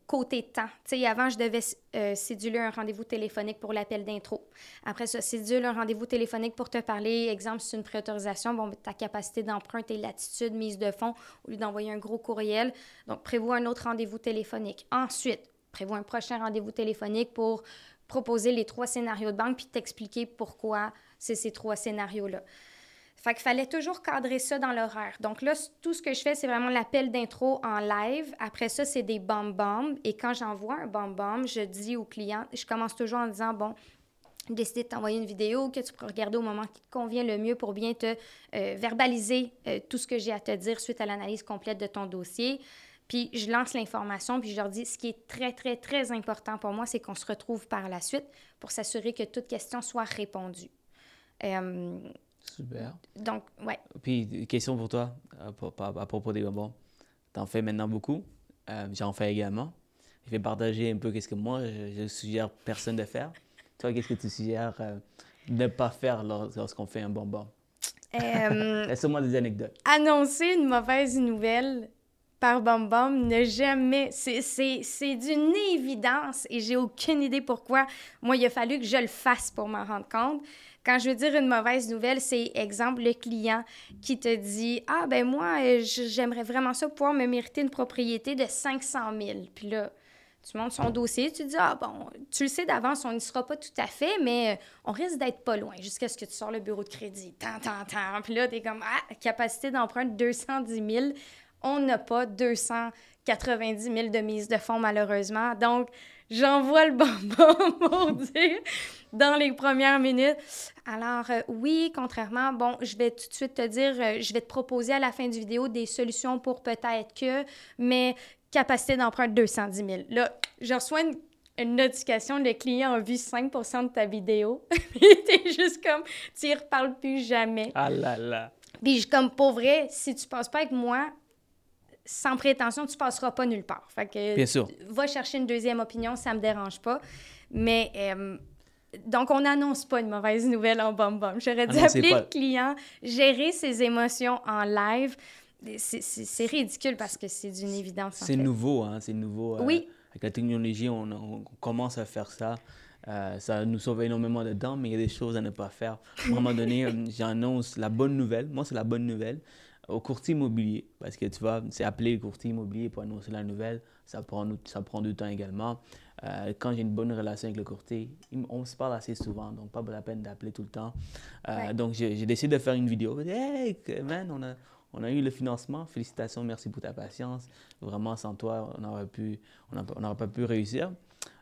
côté temps. Tu sais, avant, je devais céduler un rendez-vous téléphonique pour l'appel d'intro. Après ça, cédule un rendez-vous téléphonique pour te parler. Exemple, c'est une préautorisation, bon, ta capacité d'emprunt, tes latitudes, mise de fonds, au lieu d'envoyer un gros courriel. Donc, prévois un autre rendez-vous téléphonique. Ensuite, prévois un prochain rendez-vous téléphonique pour proposer les trois scénarios de banque puis t'expliquer pourquoi c'est ces trois scénarios-là. Fait qu'il fallait toujours cadrer ça dans l'horaire. Donc là, tout ce que je fais, c'est vraiment l'appel d'intro en live. Après ça, c'est des bam-bam. Et quand j'envoie un bam-bam, je dis au client, je commence toujours en disant, bon, décider de t'envoyer une vidéo que tu peux regarder au moment qui te convient le mieux pour bien te euh, verbaliser euh, tout ce que j'ai à te dire suite à l'analyse complète de ton dossier. Puis je lance l'information, puis je leur dis ce qui est très, très, très important pour moi, c'est qu'on se retrouve par la suite pour s'assurer que toute question soit répondue. Euh, Super. Donc, ouais. Puis, question pour toi à, propos des bonbons. T'en fais maintenant beaucoup? Euh, j'en fais également. Je vais partager un peu qu'est-ce que moi, je, suggère personne de faire. Toi, qu'est-ce que tu suggères euh, de ne pas faire lorsqu'on fait un bonbon? Euh, Laisse-moi des anecdotes. Annoncer une mauvaise nouvelle par Bam Bam ne jamais. C'est d'une évidence et j'ai aucune idée pourquoi. Moi, il a fallu que je le fasse pour m'en rendre compte. Quand je veux dire une mauvaise nouvelle, c'est exemple le client qui te dit Ah, ben moi, euh, j'aimerais vraiment ça pouvoir me mériter une propriété de 500 000. Puis là, tu montes son dossier, tu dis Ah, bon, tu le sais d'avance, on n'y sera pas tout à fait, mais euh, on risque d'être pas loin jusqu'à ce que tu sors le bureau de crédit. Tant, tant, tant. Puis là, tu es comme Ah, capacité d'emprunt 210 000 on n'a pas 290 000 de mise de fonds, malheureusement. Donc, j'envoie le bonbon pour dire dans les premières minutes. Alors, euh, oui, contrairement, bon, je vais tout de suite te dire, euh, je vais te proposer à la fin du vidéo des solutions pour peut-être que, mais capacité d'emprunt 210 000. Là, je reçois une, notification, le client a vu 5% de ta vidéo. T'es juste comme, tu y reparles plus jamais. Ah là là. Puis je comme, pour vrai, si tu passes pas avec moi, sans prétention, tu passeras pas nulle part. Fait que, Bien sûr. Va chercher une deuxième opinion, ça me dérange pas. Mais euh, donc, on n'annonce pas une mauvaise nouvelle en bum-bum. J'aurais dû appeler le client, gérer ses émotions en live. C'est ridicule parce que c'est d'une évidence. C'est nouveau, hein? C'est nouveau. Euh, oui. avec la technologie, on, commence à faire ça. Euh, ça nous sauve énormément de temps, mais il y a des choses à ne pas faire. À un moment donné, j'annonce la bonne nouvelle. Moi, c'est la bonne nouvelle au courtier immobilier, parce que tu vois, c'est appelé le courtier immobilier pour annoncer la nouvelle, ça prend, ça prend du temps également. Euh, quand j'ai une bonne relation avec le courtier, on se parle assez souvent, donc pas la peine d'appeler tout le temps. Euh, donc j'ai décidé de faire une vidéo. Hey, man, on a, on a eu le financement, félicitations, merci pour ta patience. Vraiment, sans toi, on n'aurait pu, on pas pu réussir.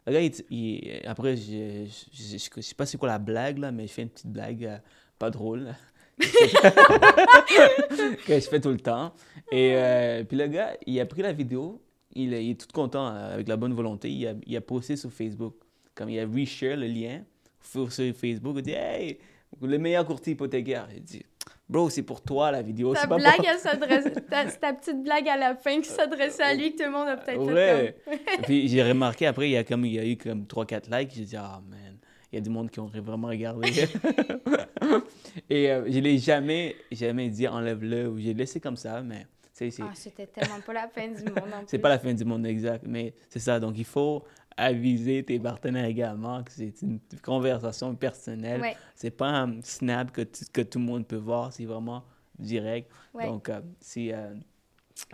Le gars, après, je ne sais pas c'est quoi la blague, là, mais je fais une petite blague, euh, pas drôle. que je fais tout le temps. Et euh, puis le gars, il a pris la vidéo, il, est tout content euh, avec la bonne volonté, il a, il a posté sur Facebook. Comme il a reshare le lien sur Facebook, il dit Hey, le meilleur courtier hypothécaire. Il dit Bro, c'est pour toi la vidéo. Ta blague, ta, ta, petite blague à la fin qui s'adressait à lui que tout le monde a peut-être ouais. fait comme... Puis j'ai remarqué après, il y a, comme, il y a eu comme 3-4 likes. J'ai dit, ah, man, il y a du monde qui ont vraiment regardé. et euh, je ne l'ai jamais, jamais dit enlève-le ou j'ai laissé comme ça, mais c'est. Ah, c'était tellement pas la fin du monde. c'est pas la fin du monde, exact. Mais c'est ça. Donc, il faut aviser tes partenaires également que c'est une conversation personnelle. Ouais. C'est pas un snap que, que tout le monde peut voir, c'est vraiment direct. Donc, euh, si, euh,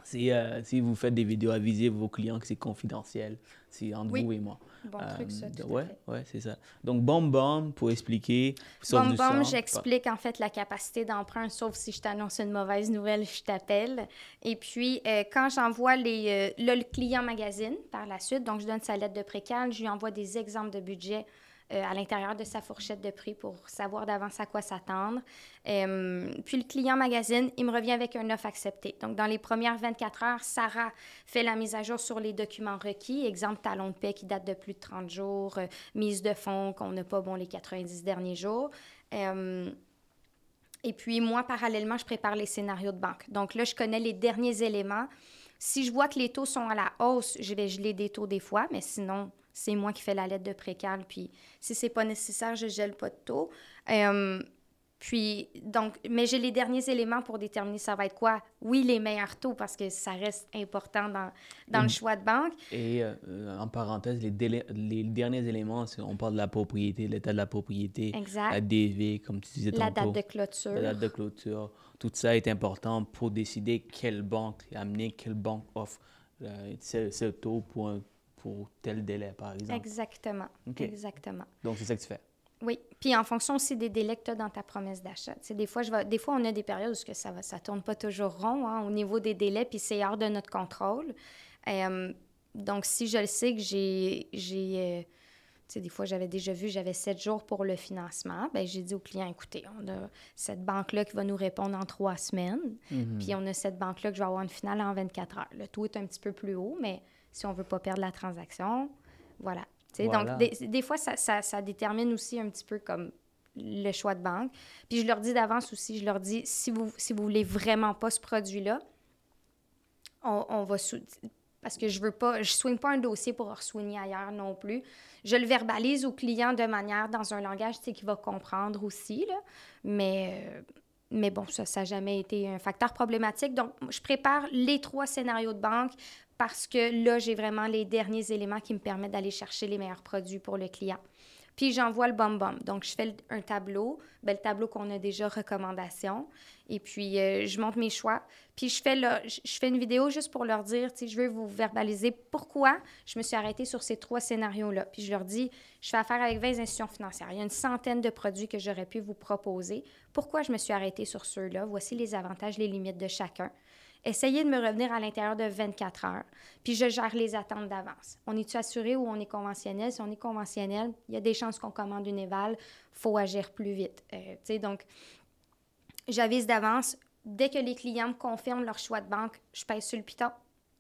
si, si, vous faites des vidéos, avisez vos clients que c'est confidentiel. C'est entre vous et moi. Bon truc, ça, tout ouais, ouais, c'est ça. Donc, Bomb Bomb, pour expliquer. Bomb Bomb, j'explique en fait la capacité d'emprunt, sauf si je t'annonce une mauvaise nouvelle, je t'appelle. Et puis, euh, quand j'envoie les, euh, le client magazine par la suite, donc je donne sa lettre de précal, je lui envoie des exemples de budget euh, à l'intérieur de sa fourchette de prix pour savoir d'avance à quoi s'attendre. Euh, puis le client magazine, il me revient avec un offre accepté. Donc, dans les premières 24 heures, Sarah fait la mise à jour sur les documents requis. Exemple, talon de paie qui date de plus de 30 jours, euh, mise de fonds qu'on n'a pas, bon, les 90 derniers jours. et puis, moi, parallèlement, je prépare les scénarios de banque. Donc là, je connais les derniers éléments. Si je vois que les taux sont à la hausse, je vais geler des taux des fois, mais sinon, c'est moi qui fais la lettre de précal. Puis si c'est pas nécessaire, je gèle pas de taux. Euh, puis, donc, mais j'ai les derniers éléments pour déterminer ça va être quoi? Oui, les meilleurs taux, parce que ça reste important dans, dans le mm. choix de banque. Et euh, en parenthèse, les, les derniers éléments, on parle de la propriété, l'état de la propriété, la DV, comme tu disais tantôt. La date de clôture. La date de clôture. Tout ça est important pour décider quelle banque amener, quelle banque offre euh, ce, taux pour, pour tel délai, par exemple. Exactement. Exactement. Donc, c'est ça que tu fais. Oui. Puis en fonction aussi des délais que tu as dans ta promesse d'achat. Des fois, je vais, des fois, on a des périodes où ça ne ça tourne pas toujours rond hein, au niveau des délais, puis c'est hors de notre contrôle. Euh, donc, si je le sais que j'ai. euh, sais, des fois, j'avais déjà vu, j'avais sept jours pour le financement. Bien, j'ai dit au client, écoutez, on a cette banque-là qui va nous répondre en trois semaines, mhm. puis on a cette banque-là que je vais avoir une finale en 24 heures. Le taux est un petit peu plus haut, mais si on ne veut pas perdre la transaction, voilà. Donc, des, fois, ça, ça, détermine aussi un petit peu comme le choix de banque. Puis je leur dis d'avance aussi, je leur dis, si vous si vous voulez vraiment pas ce produit-là, on, on, va... Parce que je veux pas... Je soigne pas un dossier pour soigner ailleurs non plus. Je le verbalise au client de manière, dans un langage qu'il va comprendre aussi, là. Mais... Euh, mais bon, ça, ça n'a jamais été un facteur problématique. Donc, je prépare les trois scénarios de banque parce que là, j'ai vraiment les derniers éléments qui me permettent d'aller chercher les meilleurs produits pour le client. Puis j'envoie le bum-bum. Donc, je fais un tableau, ben, le tableau qu'on a déjà, recommandation. Et puis, euh, je montre mes choix. Puis, je fais, je fais une vidéo juste pour leur dire, tu je veux vous verbaliser pourquoi je me suis arrêtée sur ces trois scénarios-là. Puis, je leur dis, je fais affaire avec 20 institutions financières. Il y a une centaine de produits que j'aurais pu vous proposer. Pourquoi je me suis arrêtée sur ceux-là? Voici les avantages, les limites de chacun essayez de me revenir à l'intérieur de 24 heures. Puis je gère les attentes d'avance. On est-tu assuré ou on est conventionnel? Si on est conventionnel, il y a des chances qu'on commande une éval. Faut agir plus vite. Euh, donc, j'avise d'avance. Dès que les clients me confirment leur choix de banque, je pèse sur le piton.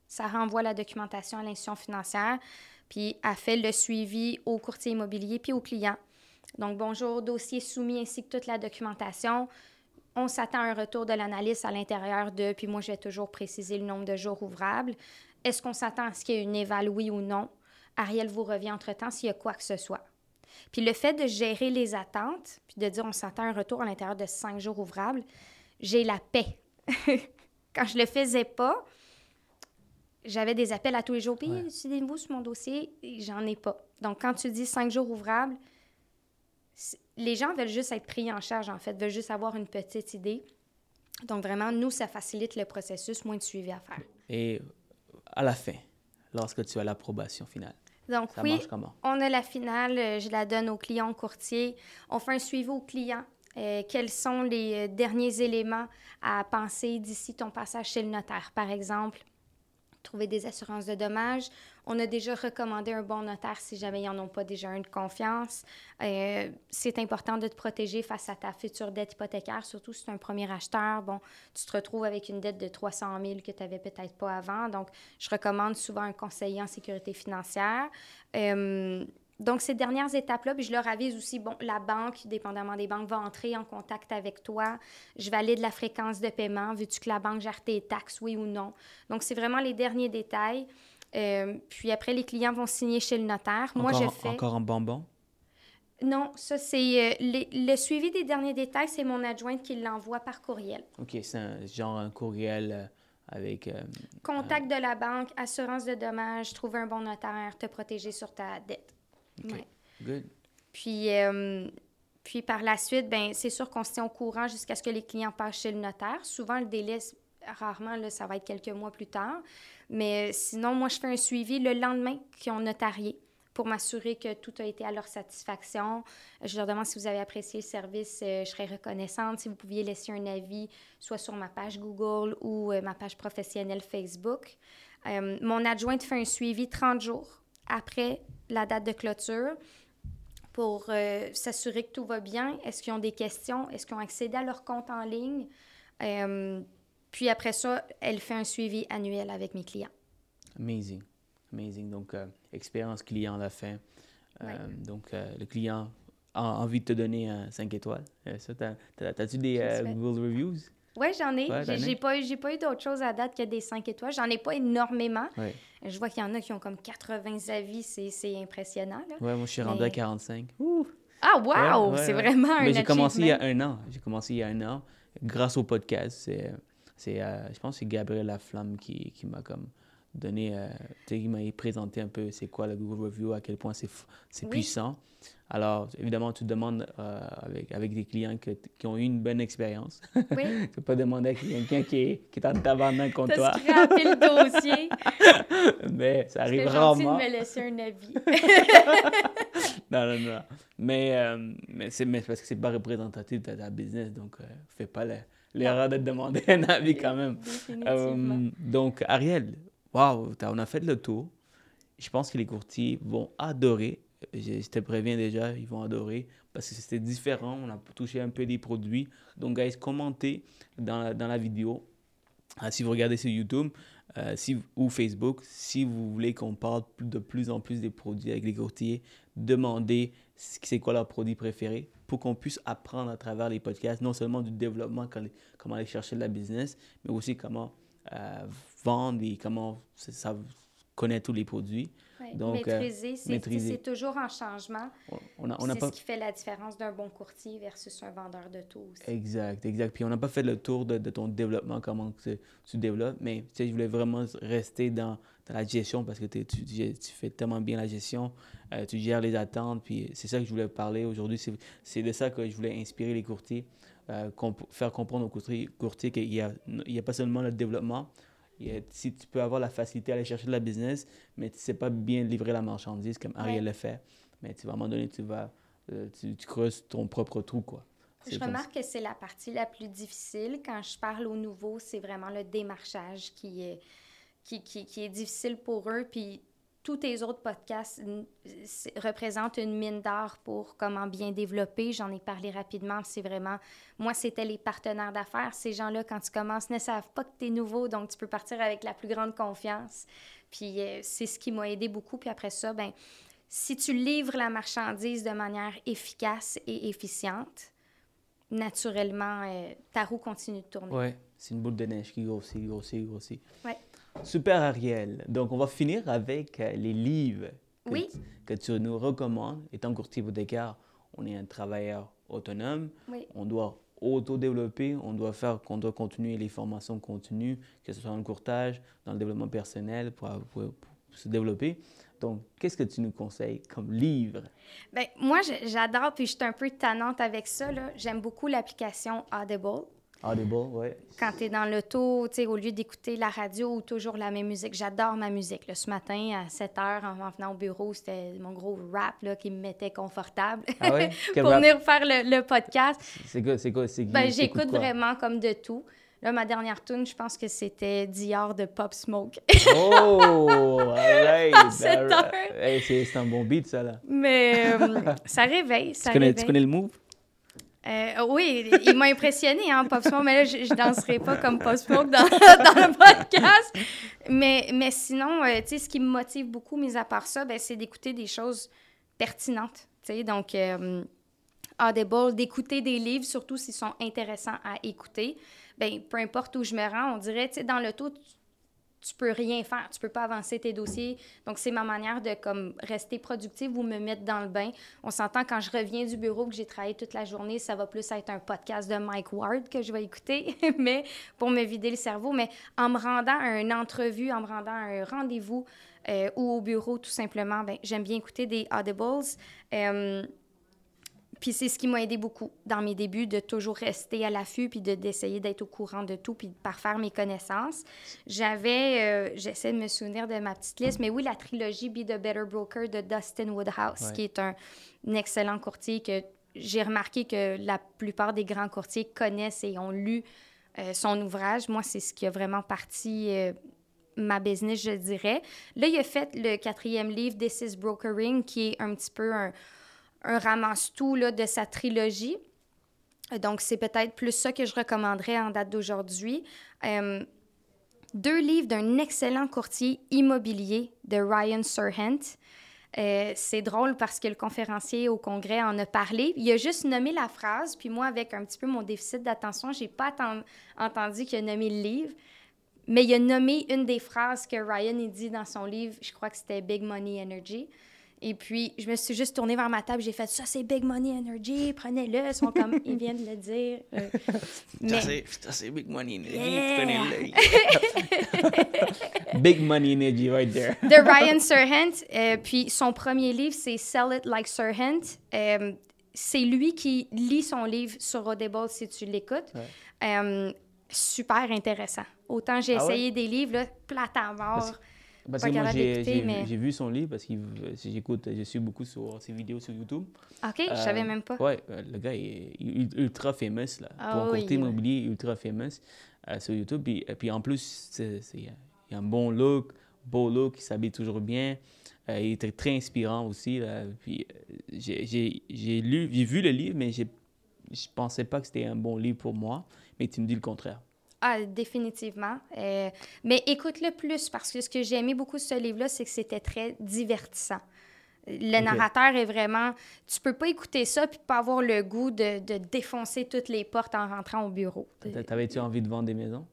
Ça renvoie la documentation à l'institution financière. Puis, elle fait le suivi au courtier immobilier puis au client. Donc, bonjour, dossier soumis ainsi que toute la documentation on s'attend à un retour de l'analyste à l'intérieur de, puis moi, je vais toujours préciser le nombre de jours ouvrables. Est-ce qu'on s'attend à ce qu'il y ait une éval, oui ou non? Ariel vous revient entre-temps s'il y a quoi que ce soit. Puis le fait de gérer les attentes, puis de dire on s'attend à un retour à l'intérieur de cinq jours ouvrables, j'ai la paix. Quand je le faisais pas, j'avais des appels à tous les jours. Puis, ouais. vous sur mon dossier, j'en ai pas. Donc, quand tu dis cinq jours ouvrables, les gens veulent juste être pris en charge, en fait, veulent juste avoir une petite idée. Donc, vraiment, nous, ça facilite le processus, moins de suivi à faire. Et à la fin, lorsque tu as l'approbation finale, donc ça oui, comment? on a la finale, euh, je la donne au client, au courtier. On fait un suivi au client. Euh, quels sont les euh, derniers éléments à penser d'ici ton passage chez le notaire, par exemple? trouver des assurances de dommages. On a déjà recommandé un bon notaire si jamais ils n'en ont pas déjà un de confiance. Euh, c'est important de te protéger face à ta future dette hypothécaire, surtout si tu es un premier acheteur. Bon, tu te retrouves avec une dette de 300 000 que tu n'avais peut-être pas avant. Donc, je recommande souvent un conseiller en sécurité financière. Euh, donc, ces dernières étapes-là, puis je leur avise aussi, bon, la banque, dépendamment des banques, va entrer en contact avec toi. Je valide la fréquence de paiement. Veux-tu que la banque gère tes taxes, oui ou non? Donc, c'est vraiment les derniers détails. Euh, puis après, les clients vont signer chez le notaire. Moi, je fais... Encore en bonbon? Non, ça, c'est... Euh, le suivi des derniers détails, c'est mon adjointe qui l'envoie par courriel. OK, c'est genre un courriel... Euh, avec... Contact de la banque, assurance de dommages, trouver un bon notaire, te protéger sur ta dette. Good. Puis, puis par la suite, ben c'est sûr qu'on se tient au courant jusqu'à ce que les clients passent chez le notaire. Souvent, le délai, rarement, là, ça va être quelques mois plus tard. Mais sinon, moi, je fais un suivi le lendemain qu'ils ont notarié pour m'assurer que tout a été à leur satisfaction. Je leur demande si vous avez apprécié le service, euh, je serais reconnaissante si vous pouviez laisser un avis, soit sur ma page Google ou euh, ma page professionnelle Facebook. mon adjointe fait un suivi 30 jours après la date de clôture pour euh, s'assurer que tout va bien. Est-ce qu'ils ont des questions? Est-ce qu'ils ont accédé à leur compte en ligne? Euh, puis après ça, elle fait un suivi annuel avec mes clients. Amazing. Amazing. Donc, euh, expérience client à la fin. Donc, le client a envie de te donner un 5 étoiles. ça, t'as-tu des Google Reviews? Oui, j'en ai. Ouais, J'ai- pas, eu- j'ai pas eu d'autre chose à date que des 5 étoiles. J'en ai pas énormément. Ouais. Je vois qu'il y en a qui ont comme 80 avis. C'est c'est impressionnant. Là. Ouais, moi, je suis rendu Mais- à 45. Ouh! Ah, wow! C'est vraiment un Mais j'ai commencé il y a un an. J'ai commencé il y a un an grâce au podcast. C'est, c'est, euh, je pense que c'est Gabriel Laflamme qui, qui m'a comme donné, euh, il m'a présenté un peu c'est quoi le Google Review, à quel point c'est, c'est Oui. puissant. Alors, évidemment, tu demandes euh, avec, avec des clients que- qui ont eu une bonne expérience. Oui. tu peux pas demander à quelqu'un qui est, qui est en tabarnak contre toi. Le dossier. Mais ça arrive C'était gentil de rarement. me laisser un avis. Non, non, non. Mais, euh, mais c'est mais c'est parce que c'est pas représentatif de ta business, donc euh, fais pas le- l'erreur de demander un avis quand même. Euh, donc, Ariel, waouh, on a fait le tour. Je pense que les courtiers vont adorer. Je, je te préviens déjà, ils vont adorer parce que c'était différent. On a touché un peu des produits. Donc, guys, commentez dans la, dans la vidéo. Ah, si vous regardez sur YouTube euh, si, ou Facebook, si vous voulez qu'on parle de plus en plus des produits avec les courtiers, demandez c'est quoi leur produit préféré pour qu'on puisse apprendre à travers les podcasts, non seulement du développement, comment aller chercher de la business, mais aussi comment euh, vendre et comment ça, connaître tous les produits. Donc, euh, maîtriser, c'est maîtriser. c'est toujours en changement. On- On C'est pas... ce qui fait la différence d'un bon courtier versus un vendeur de taux aussi. Exact, exact. Puis on n'a pas fait le tour de, de ton développement, comment que tu développes, mais tu sais, je voulais vraiment rester dans, dans la gestion parce que tu, fais tellement bien la gestion, euh, tu gères les attentes, puis c'est ça que je voulais parler aujourd'hui. C'est- de ça que je voulais inspirer les courtiers, euh, comp- faire comprendre aux courtiers, courtiers qu'il n'y a, a pas seulement le développement. il y a- si tu peux avoir la facilité à aller chercher de la business, mais tu ne sais pas bien livrer la marchandise comme Ariel Ouais. le fait, mais tu, à un moment donné, tu vas, euh, tu, tu creuses ton propre trou, quoi. Je remarque que c'est la partie la plus difficile. Quand je parle aux nouveaux, c'est vraiment le démarchage qui est, qui, qui, qui est difficile pour eux. Puis tous tes autres podcasts représentent une mine d'or pour comment bien développer. J'en ai parlé rapidement. C'est vraiment, moi, c'était les partenaires d'affaires. Ces gens-là, quand tu commences, ne savent pas que tu es nouveau, donc tu peux partir avec la plus grande confiance. Puis euh, c'est ce qui m'a aidé beaucoup. Puis après ça, ben si tu livres la marchandise de manière efficace et efficiente, naturellement, euh, ta roue continue de tourner. Ouais, c'est une boule de neige qui grossit, grossit, grossit. Ouais. Super Ariel. Donc, on va finir avec euh, les livres que, Oui. tu- que tu nous recommandes. Étant courtier hypothécaire, on est un travailleur autonome. Oui. On doit auto-développer, on doit faire, qu'on doit continuer les formations continues, que ce soit dans le courtage, dans le développement personnel, pour, pour- pour se développer. Donc, qu'est-ce que tu nous conseilles comme livre? Ben, moi, j'adore, puis je suis un peu tannante avec ça. J'aime beaucoup l'application Audible. Audible, ouais. Quand tu es dans l'auto, tu sais, au lieu d'écouter la radio ou toujours la même musique, j'adore ma musique. là. Ce matin, à 7 heures, en, en venant au bureau, c'était mon gros rap là, qui me mettait confortable Ah pour rap? venir faire le, le podcast. C'est quoi? C'est quoi? C'est qui- Ben, j'écoute vraiment comme de tout. Là, ma dernière tune, je pense que c'était Dior de Pop Smoke. Oh! Hey, c'est c'est un bon beat, ça, là. Mais euh, ça réveille, ça Tu connais, réveille. tu connais le move? Euh, oui, il m'a impressionné, hein, Pop mais là, je, je danserai pas comme Pop Smoke dans, le podcast. Mais, mais sinon, euh, tu sais, ce qui me motive beaucoup, mis à part ça, ben, c'est d'écouter des choses pertinentes, tu sais, donc euh, Audible, d'écouter des livres, surtout s'ils sont intéressants à écouter. Ben, peu importe où je me rends, on dirait, tu sais, dans le tout, tu, peux rien faire, tu peux pas avancer tes dossiers. Donc, c'est ma manière de comme rester productive ou me mettre dans le bain. On s'entend quand je reviens du bureau que j'ai travaillé toute la journée, ça va plus être un podcast de Mike Ward que je vais écouter, mais pour me vider le cerveau. Mais en me rendant à une entrevue, en me rendant à un rendez-vous euh, ou au bureau, tout simplement, ben, j'aime bien écouter des audibles. Euh, puis c'est ce qui m'a aidé beaucoup dans mes débuts, de toujours rester à l'affût, puis de- d'essayer d'être au courant de tout, puis de parfaire mes connaissances. J'avais, euh, j'essaie de me souvenir de ma petite liste, mais oui, la trilogie Be the Better Broker de Dustin Woodhouse, Ouais. qui est un, un excellent courtier que j'ai remarqué que la plupart des grands courtiers connaissent et ont lu euh, son ouvrage. Moi, c'est ce qui a vraiment parti euh, ma business, je dirais. Là, il a fait le quatrième livre, This is Brokering, qui est un petit peu un, un ramasse-tout de sa trilogie. Euh, Donc, c'est peut-être plus ça que je recommanderais en date d'aujourd'hui. Euh, deux livres d'un excellent courtier immobilier de Ryan Serhant. Euh, c'est drôle parce que le conférencier au congrès en a parlé. Il a juste nommé la phrase, puis moi, avec un petit peu mon déficit d'attention, j'ai pas entendu qu'il a nommé le livre. Mais il a nommé une des phrases que Ryan dit dans son livre, je crois que c'était Big Money Energy. Et puis, je me suis juste tournée vers ma table, j'ai fait ça, c'est Big Money Energy, prenez-le. Ils sont comme, ils viennent de le dire. Euh, ça, c'est Big Money Energy, prenez-le. big Money Energy, right there. de Ryan Serhant. Euh, puis, son premier livre, c'est Sell It Like Serhant. Euh, c'est lui qui lit son livre sur Audible si tu l'écoutes. super intéressant. Autant j'ai ah essayé des livres, là, plate à mort. Parce que moi, j'ai vu son livre parce que j'écoute, je suis beaucoup sur ses vidéos sur YouTube. OK, je savais euh, même pas. Ouais, euh, le gars est ultra famous, là. pour un courtier immobilier, ultra famous euh, sur YouTube. Puis, puis en plus, c'est, il a un bon look, beau look, il s'habille toujours bien. il était très inspirant aussi. Là. Puis j'ai lu, j'ai vu le livre, mais je ne pensais pas que c'était un bon livre pour moi. Mais tu me dis le contraire. Ah, définitivement. Euh, mais écoute-le plus parce que ce que j'ai aimé beaucoup de ce livre-là, c'est que c'était très divertissant. Le narrateur est vraiment. Tu peux pas écouter ça puis pas avoir le goût de, de défoncer toutes les portes en rentrant au bureau. T'avais-tu envie de vendre des maisons?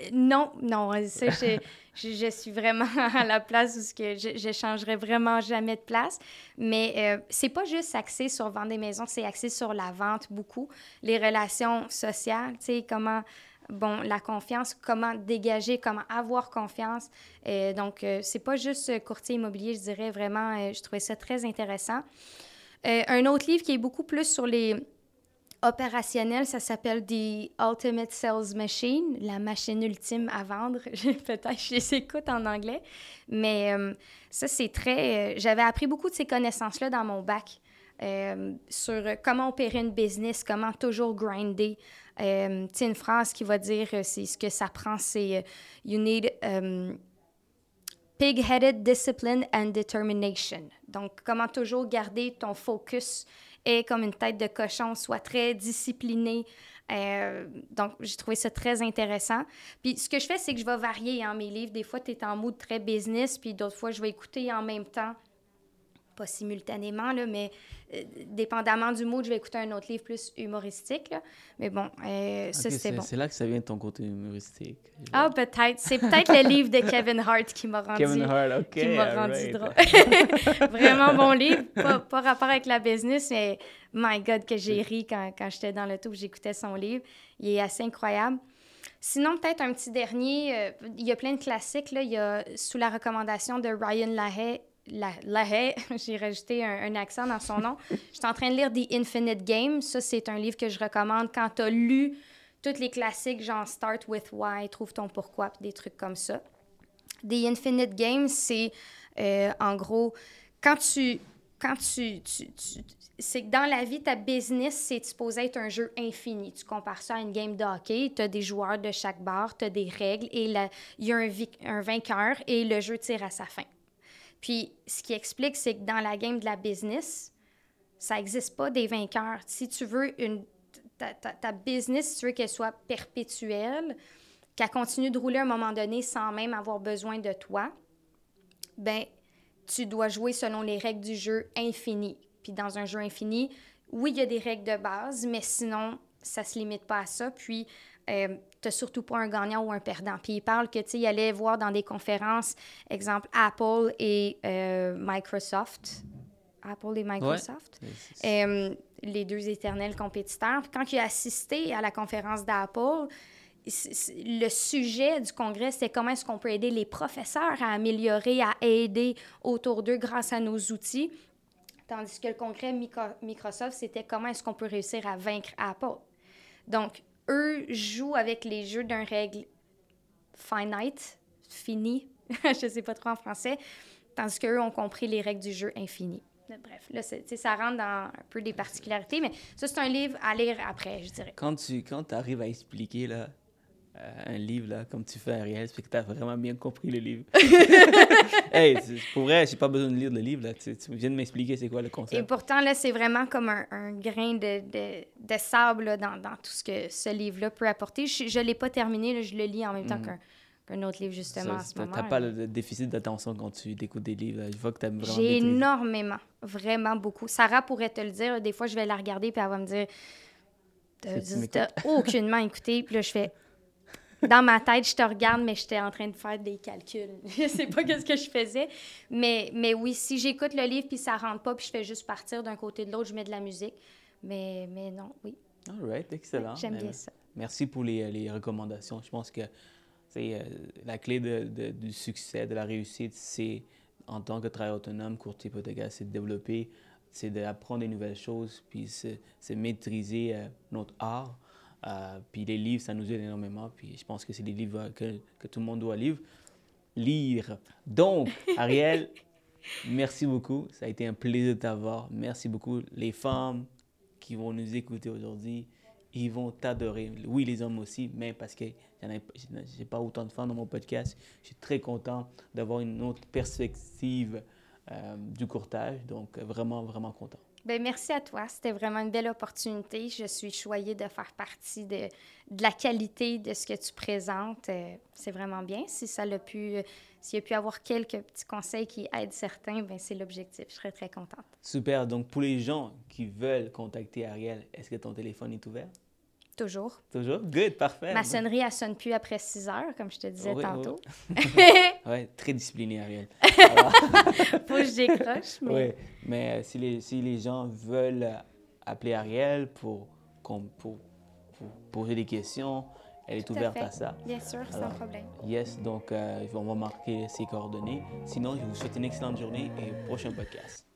Euh, non, non. Ça, je, je, suis vraiment à la place où que je, je changerais vraiment jamais de place. Mais euh, c'est pas juste axé sur vendre des maisons, c'est axé sur la vente beaucoup. Les relations sociales, tu sais, comment bon, la confiance, comment dégager, comment avoir confiance. Euh, donc, euh, c'est pas juste courtier immobilier, je dirais vraiment, euh, je trouvais ça très intéressant. un autre livre qui est beaucoup plus sur les opérationnels, ça s'appelle The Ultimate Sales Machine, la machine ultime à vendre. Peut-être je les écoute en anglais, mais ça, c'est très... J'avais appris beaucoup de ces connaissances-là dans mon bac. sur comment opérer une business, comment toujours grinder, euh, une phrase qui va dire, euh, c'est ce que ça prend, c'est euh, You need um, pig-headed discipline and determination. Donc, comment toujours garder ton focus et comme une tête de cochon, soit très discipliné. donc, j'ai trouvé ça très intéressant. Puis, ce que je fais, c'est que je vais varier hein, mes livres. Des fois, tu es en mode très business, puis d'autres fois, je vais écouter en même temps pas simultanément, là, mais euh, dépendamment du mood, je vais écouter un autre livre plus humoristique. Là. Mais bon, euh, ça, c'est bon. C'est là que ça vient de ton côté humoristique. Ah, peut-être. C'est peut-être le livre de Kevin Hart qui m'a rendu, Kevin Hart, OK. Qui m'a rendu drôle. Vraiment bon livre. Pas, rapport avec la business, mais my God, que j'ai ri quand, quand j'étais dans le tout j'écoutais son livre. Il est assez incroyable. Sinon, peut-être un petit dernier, euh, il y a plein de classiques. Là. Il y a, sous la recommandation de Ryan Lahaye, la, j'ai rajouté un, accent dans son nom. Je suis en train de lire The Infinite Game. Ça, c'est un livre que je recommande quand tu as lu tous les classiques, genre Start with Why, Trouve ton pourquoi, puis des trucs comme ça. The Infinite Game, c'est euh, en gros, quand tu. Quand tu, c'est que dans la vie, ta business, c'est supposé être un jeu infini. Tu compares ça à une game de hockey, tu as des joueurs de chaque barre, tu as des règles, et il y a un, un vainqueur, et le jeu tire à sa fin. Puis ce qui explique, c'est que dans la game de la business, ça n'existe pas des vainqueurs. Si tu veux une, ta, business, si tu veux qu'elle soit perpétuelle, qu'elle continue de rouler à un moment donné sans même avoir besoin de toi, ben tu dois jouer selon les règles du jeu infini. Puis dans un jeu infini, oui, il y a des règles de base, mais sinon, ça se limite pas à ça. Puis euh, tu n'as surtout pas un gagnant ou un perdant. Puis il parle que, tu sais, il allait voir dans des conférences, exemple, Apple et euh, Microsoft. Apple et Microsoft. Euh, les deux éternels compétiteurs. Puis quand il a assisté à la conférence d'Apple, le sujet du congrès, c'est comment est-ce qu'on peut aider les professeurs à améliorer, à aider autour d'eux grâce à nos outils. Tandis que le congrès Microsoft, c'était comment est-ce qu'on peut réussir à vaincre Apple. Donc, eux jouent avec les jeux d'un règle finite, fini, je sais pas trop en français, tandis qu'eux ont compris les règles du jeu infini. Bref, là, ça rentre dans un peu des particularités, mais ça, c'est un livre à lire après, je dirais. Quand tu quand arrives à expliquer là, un livre, là, comme tu fais, Ariel, c'est que tu as vraiment bien compris le livre. hey, pour vrai, j'ai pas besoin de lire le livre. Là. Tu, viens de m'expliquer c'est quoi le concept. Et pourtant, là, c'est vraiment comme un, grain de, de, de sable dans, dans, tout ce que ce livre-là peut apporter. Je ne l'ai pas terminé, là, je le lis en même temps mm. un autre livre justement Tu n'as pas le déficit d'attention quand tu écoutes des livres. là. Je vois que tu aimes vraiment J'ai énormément, vraiment beaucoup. Sarah pourrait te le dire. Des fois, je vais la regarder puis elle va me dire T'as aucunement écouté. Puis là, je fais Dans ma tête, je te regarde, mais j'étais en train de faire des calculs. je sais pas qu'est-ce que je faisais. Mais, mais oui, si j'écoute le livre puis ça rentre pas, puis je fais juste partir d'un côté de l'autre, je mets de la musique. Mais, mais non, oui, All right, excellent. j'aime bien ça. Merci pour les, les recommandations. Je pense que c'est euh, la clé de- de- du succès, de la réussite, c'est en tant que travailleur autonome, courtier hypothécaire, c'est de développer, c'est d'apprendre des nouvelles choses, puis c'est c'est maîtriser euh, notre art. Euh, puis les livres, ça nous aide énormément. Puis je pense que c'est des livres que, que tout le monde doit lire. lire. Donc, Ariel, merci beaucoup. Ça a été un plaisir de t'avoir. Merci beaucoup. Les femmes qui vont nous écouter aujourd'hui, ils vont t'adorer. Oui, les hommes aussi, mais parce que j'ai pas autant de femmes dans mon podcast, je suis très content d'avoir une autre perspective euh, du courtage. Donc, vraiment, vraiment content. Ben, merci à toi. C'était vraiment une belle opportunité. Je suis choyée de faire partie de, de la qualité de ce que tu présentes. Euh, c'est vraiment bien. Si ça l'a pu, euh, s'il y a pu avoir quelques petits conseils qui aident certains, ben, c'est l'objectif. Je serais très contente. Super. Donc, pour les gens qui veulent contacter Ariel, est-ce que ton téléphone est ouvert? Toujours. Toujours? Good, parfait. Ma sonnerie, elle sonne plus après 6 heures, comme je te disais Oui, oui, tantôt. Ouais, très discipliné, Ariel. Faut que je décroche. Mais... Oui, mais euh, si les, si les gens veulent appeler Ariel pour, pour, pour poser des questions, elle est Tout ouverte à ça. Bien sûr, sans Alors, problème. Yes, donc euh, on va marquer ses coordonnées. Sinon, je vous souhaite une excellente journée et prochain podcast.